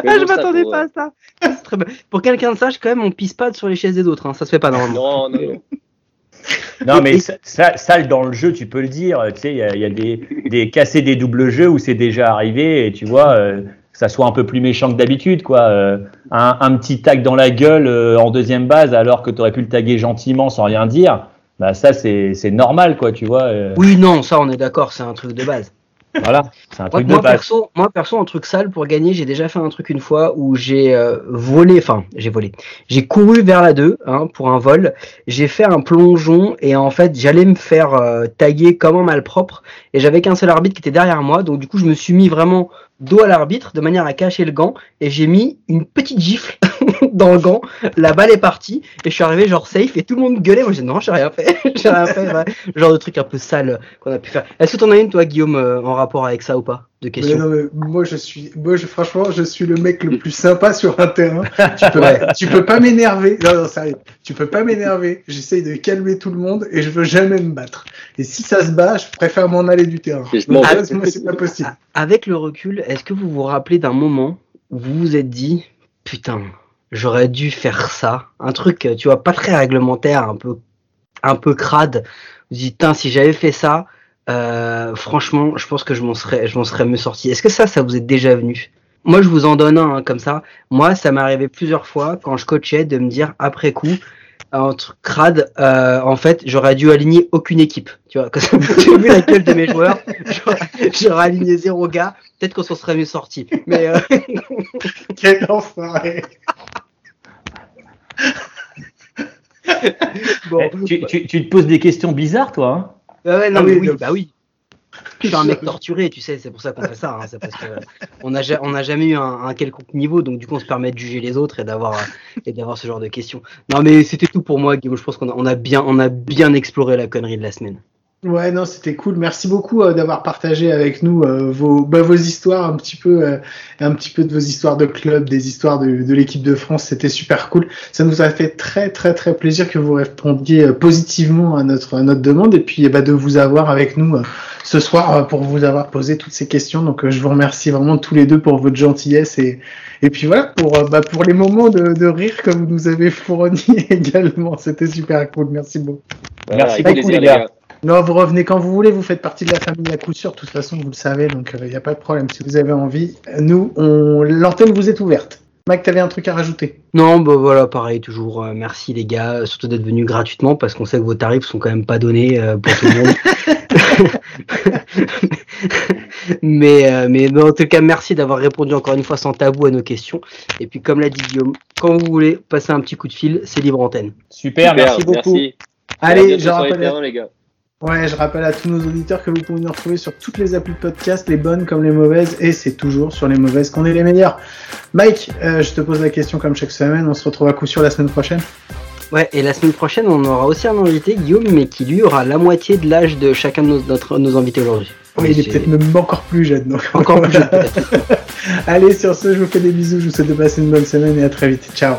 Ah, je m'attendais pour, pas à ça. C'est très bien. Pour quelqu'un de sage, quand même, on pisse pas sur les chaises des autres. hein. Ça se fait pas euh, normalement. Non, non, non. (laughs) Non, mais ça, sale dans le jeu, tu peux le dire. Tu sais, il y a, il y a des, des cassés des doubles jeux où c'est déjà arrivé et tu vois, euh, que ça soit un peu plus méchant que d'habitude, quoi. Euh, un, un petit tag dans la gueule euh, en deuxième base alors que tu aurais pu le taguer gentiment sans rien dire. Bah ça c'est c'est normal quoi tu vois euh, Oui, non, ça, on est d'accord, c'est un truc de base. voilà c'est un Moi, truc moi, de base perso, moi, perso, un truc sale pour gagner, j'ai déjà fait un truc une fois où j'ai volé, enfin, j'ai volé. J'ai couru vers la 2 hein, pour un vol. J'ai fait un plongeon et en fait, j'allais me faire taguer comme un malpropre et j'avais qu'un seul arbitre qui était derrière moi. Donc, du coup, je me suis mis vraiment dos à l'arbitre de manière à cacher le gant et j'ai mis une petite gifle (laughs) dans le gant. La balle est partie et je suis arrivé genre safe et tout le monde gueulait. Moi, j'ai dit non, j'ai rien fait. (laughs) j'ai rien fait. ouais. Genre de truc un peu sale qu'on a pu faire. Est-ce que t'en as une, toi, Guillaume, euh, en rapport avec ça ou pas? De Mais questions non, mais moi je suis, moi je, franchement, je suis le mec le plus sympa sur un terrain. Tu peux, Ouais. tu peux pas m'énerver. Non, non, sérieux. Tu peux pas m'énerver. J'essaye de calmer tout le monde et je veux jamais me battre. Et si ça se bat, je préfère m'en aller du terrain. Donc, moi, c'est pas possible. Avec le recul, est-ce que vous vous rappelez d'un moment où vous vous êtes dit, putain, j'aurais dû faire ça, un truc, tu vois, pas très réglementaire, un peu, un peu crade. Vous dites, putain, si j'avais fait ça, euh, franchement, je pense que je m'en serais, je m'en serais mieux sorti. Est-ce que ça, ça vous est déjà venu? Moi, je vous en donne un hein, comme ça. Moi, ça m'est arrivé plusieurs fois quand je coachais de me dire après coup. Un truc crade, euh, en fait, j'aurais dû aligner aucune équipe. Tu vois, (laughs) quand j'ai vu la gueule de mes joueurs, j'aurais- j'aurais aligné zéro gars. Peut-être qu'on s'en serait mieux sorti. Mais euh, (laughs) Quel enfoiré. bon, Eh, tu, tu, tu te poses des questions bizarres toi hein? Ouais, non, Ah mais oui, bah oui. Je suis un mec (laughs) torturé, tu sais, c'est pour ça qu'on fait ça. hein, c'est parce n'a on n'a jamais eu un, un quelconque niveau, donc du coup on se permet de juger les autres et d'avoir et d'avoir ce genre de questions. Non, mais c'était tout pour moi, Guillaume. Je pense qu'on a, on a bien on a bien exploré la connerie de la semaine. Ouais, non, c'était cool. Merci beaucoup euh, d'avoir partagé avec nous euh, vos, bah, vos histoires, un petit peu, euh, un petit peu de vos histoires de club, des histoires de, de l'équipe de France. C'était super cool. Ça nous a fait très, très, très plaisir que vous répondiez euh, positivement à notre, à notre demande et puis eh bah, de vous avoir avec nous euh, ce soir euh, pour vous avoir posé toutes ces questions. Donc, euh, je vous remercie vraiment tous les deux pour votre gentillesse et, et puis voilà, pour, euh, bah, pour les moments de, de rire que vous nous avez fournis (laughs) également. C'était super cool. Merci beaucoup. Voilà, Merci beaucoup, les gars. Non, vous revenez quand vous voulez, vous faites partie de la famille à coup sûr, de toute façon, vous le savez, donc il n'y a pas de problème. Si vous avez envie, nous, on... l'antenne vous est ouverte. Mike, t'avais un truc à rajouter? Non, bah voilà, pareil, toujours euh, merci les gars, euh, surtout d'être venus gratuitement parce qu'on sait que vos tarifs sont quand même pas donnés euh, pour tout le monde. (laughs) mais, euh, mais mais en tout cas, merci d'avoir répondu encore une fois sans tabou à nos questions. Et puis, comme l'a dit Guillaume, quand vous voulez passer un petit coup de fil, c'est libre antenne. Super, Super, merci beaucoup. merci. Allez, je rappelle, terrains, les gars. Ouais, je rappelle à tous nos auditeurs que vous pouvez nous retrouver sur toutes les applis de podcast, les bonnes comme les mauvaises, et c'est toujours sur les mauvaises qu'on est les meilleurs. Mike, euh, je te pose la question comme chaque semaine, on se retrouve à coup sûr la semaine prochaine. Ouais, et la semaine prochaine, on aura aussi un invité, Guillaume, mais qui lui aura la moitié de l'âge de chacun de nos, notre- nos invités aujourd'hui. Mais il est peut-être même encore plus jeune. Donc Encore (laughs) plus jeune, peut-être. Allez, sur ce, je vous fais des bisous, je vous souhaite de passer une bonne semaine et à très vite. Ciao.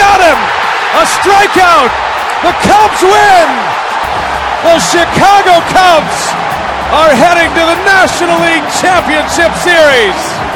Got him! A strikeout! The Cubs win! The Chicago Cubs are heading to the National League Championship Series!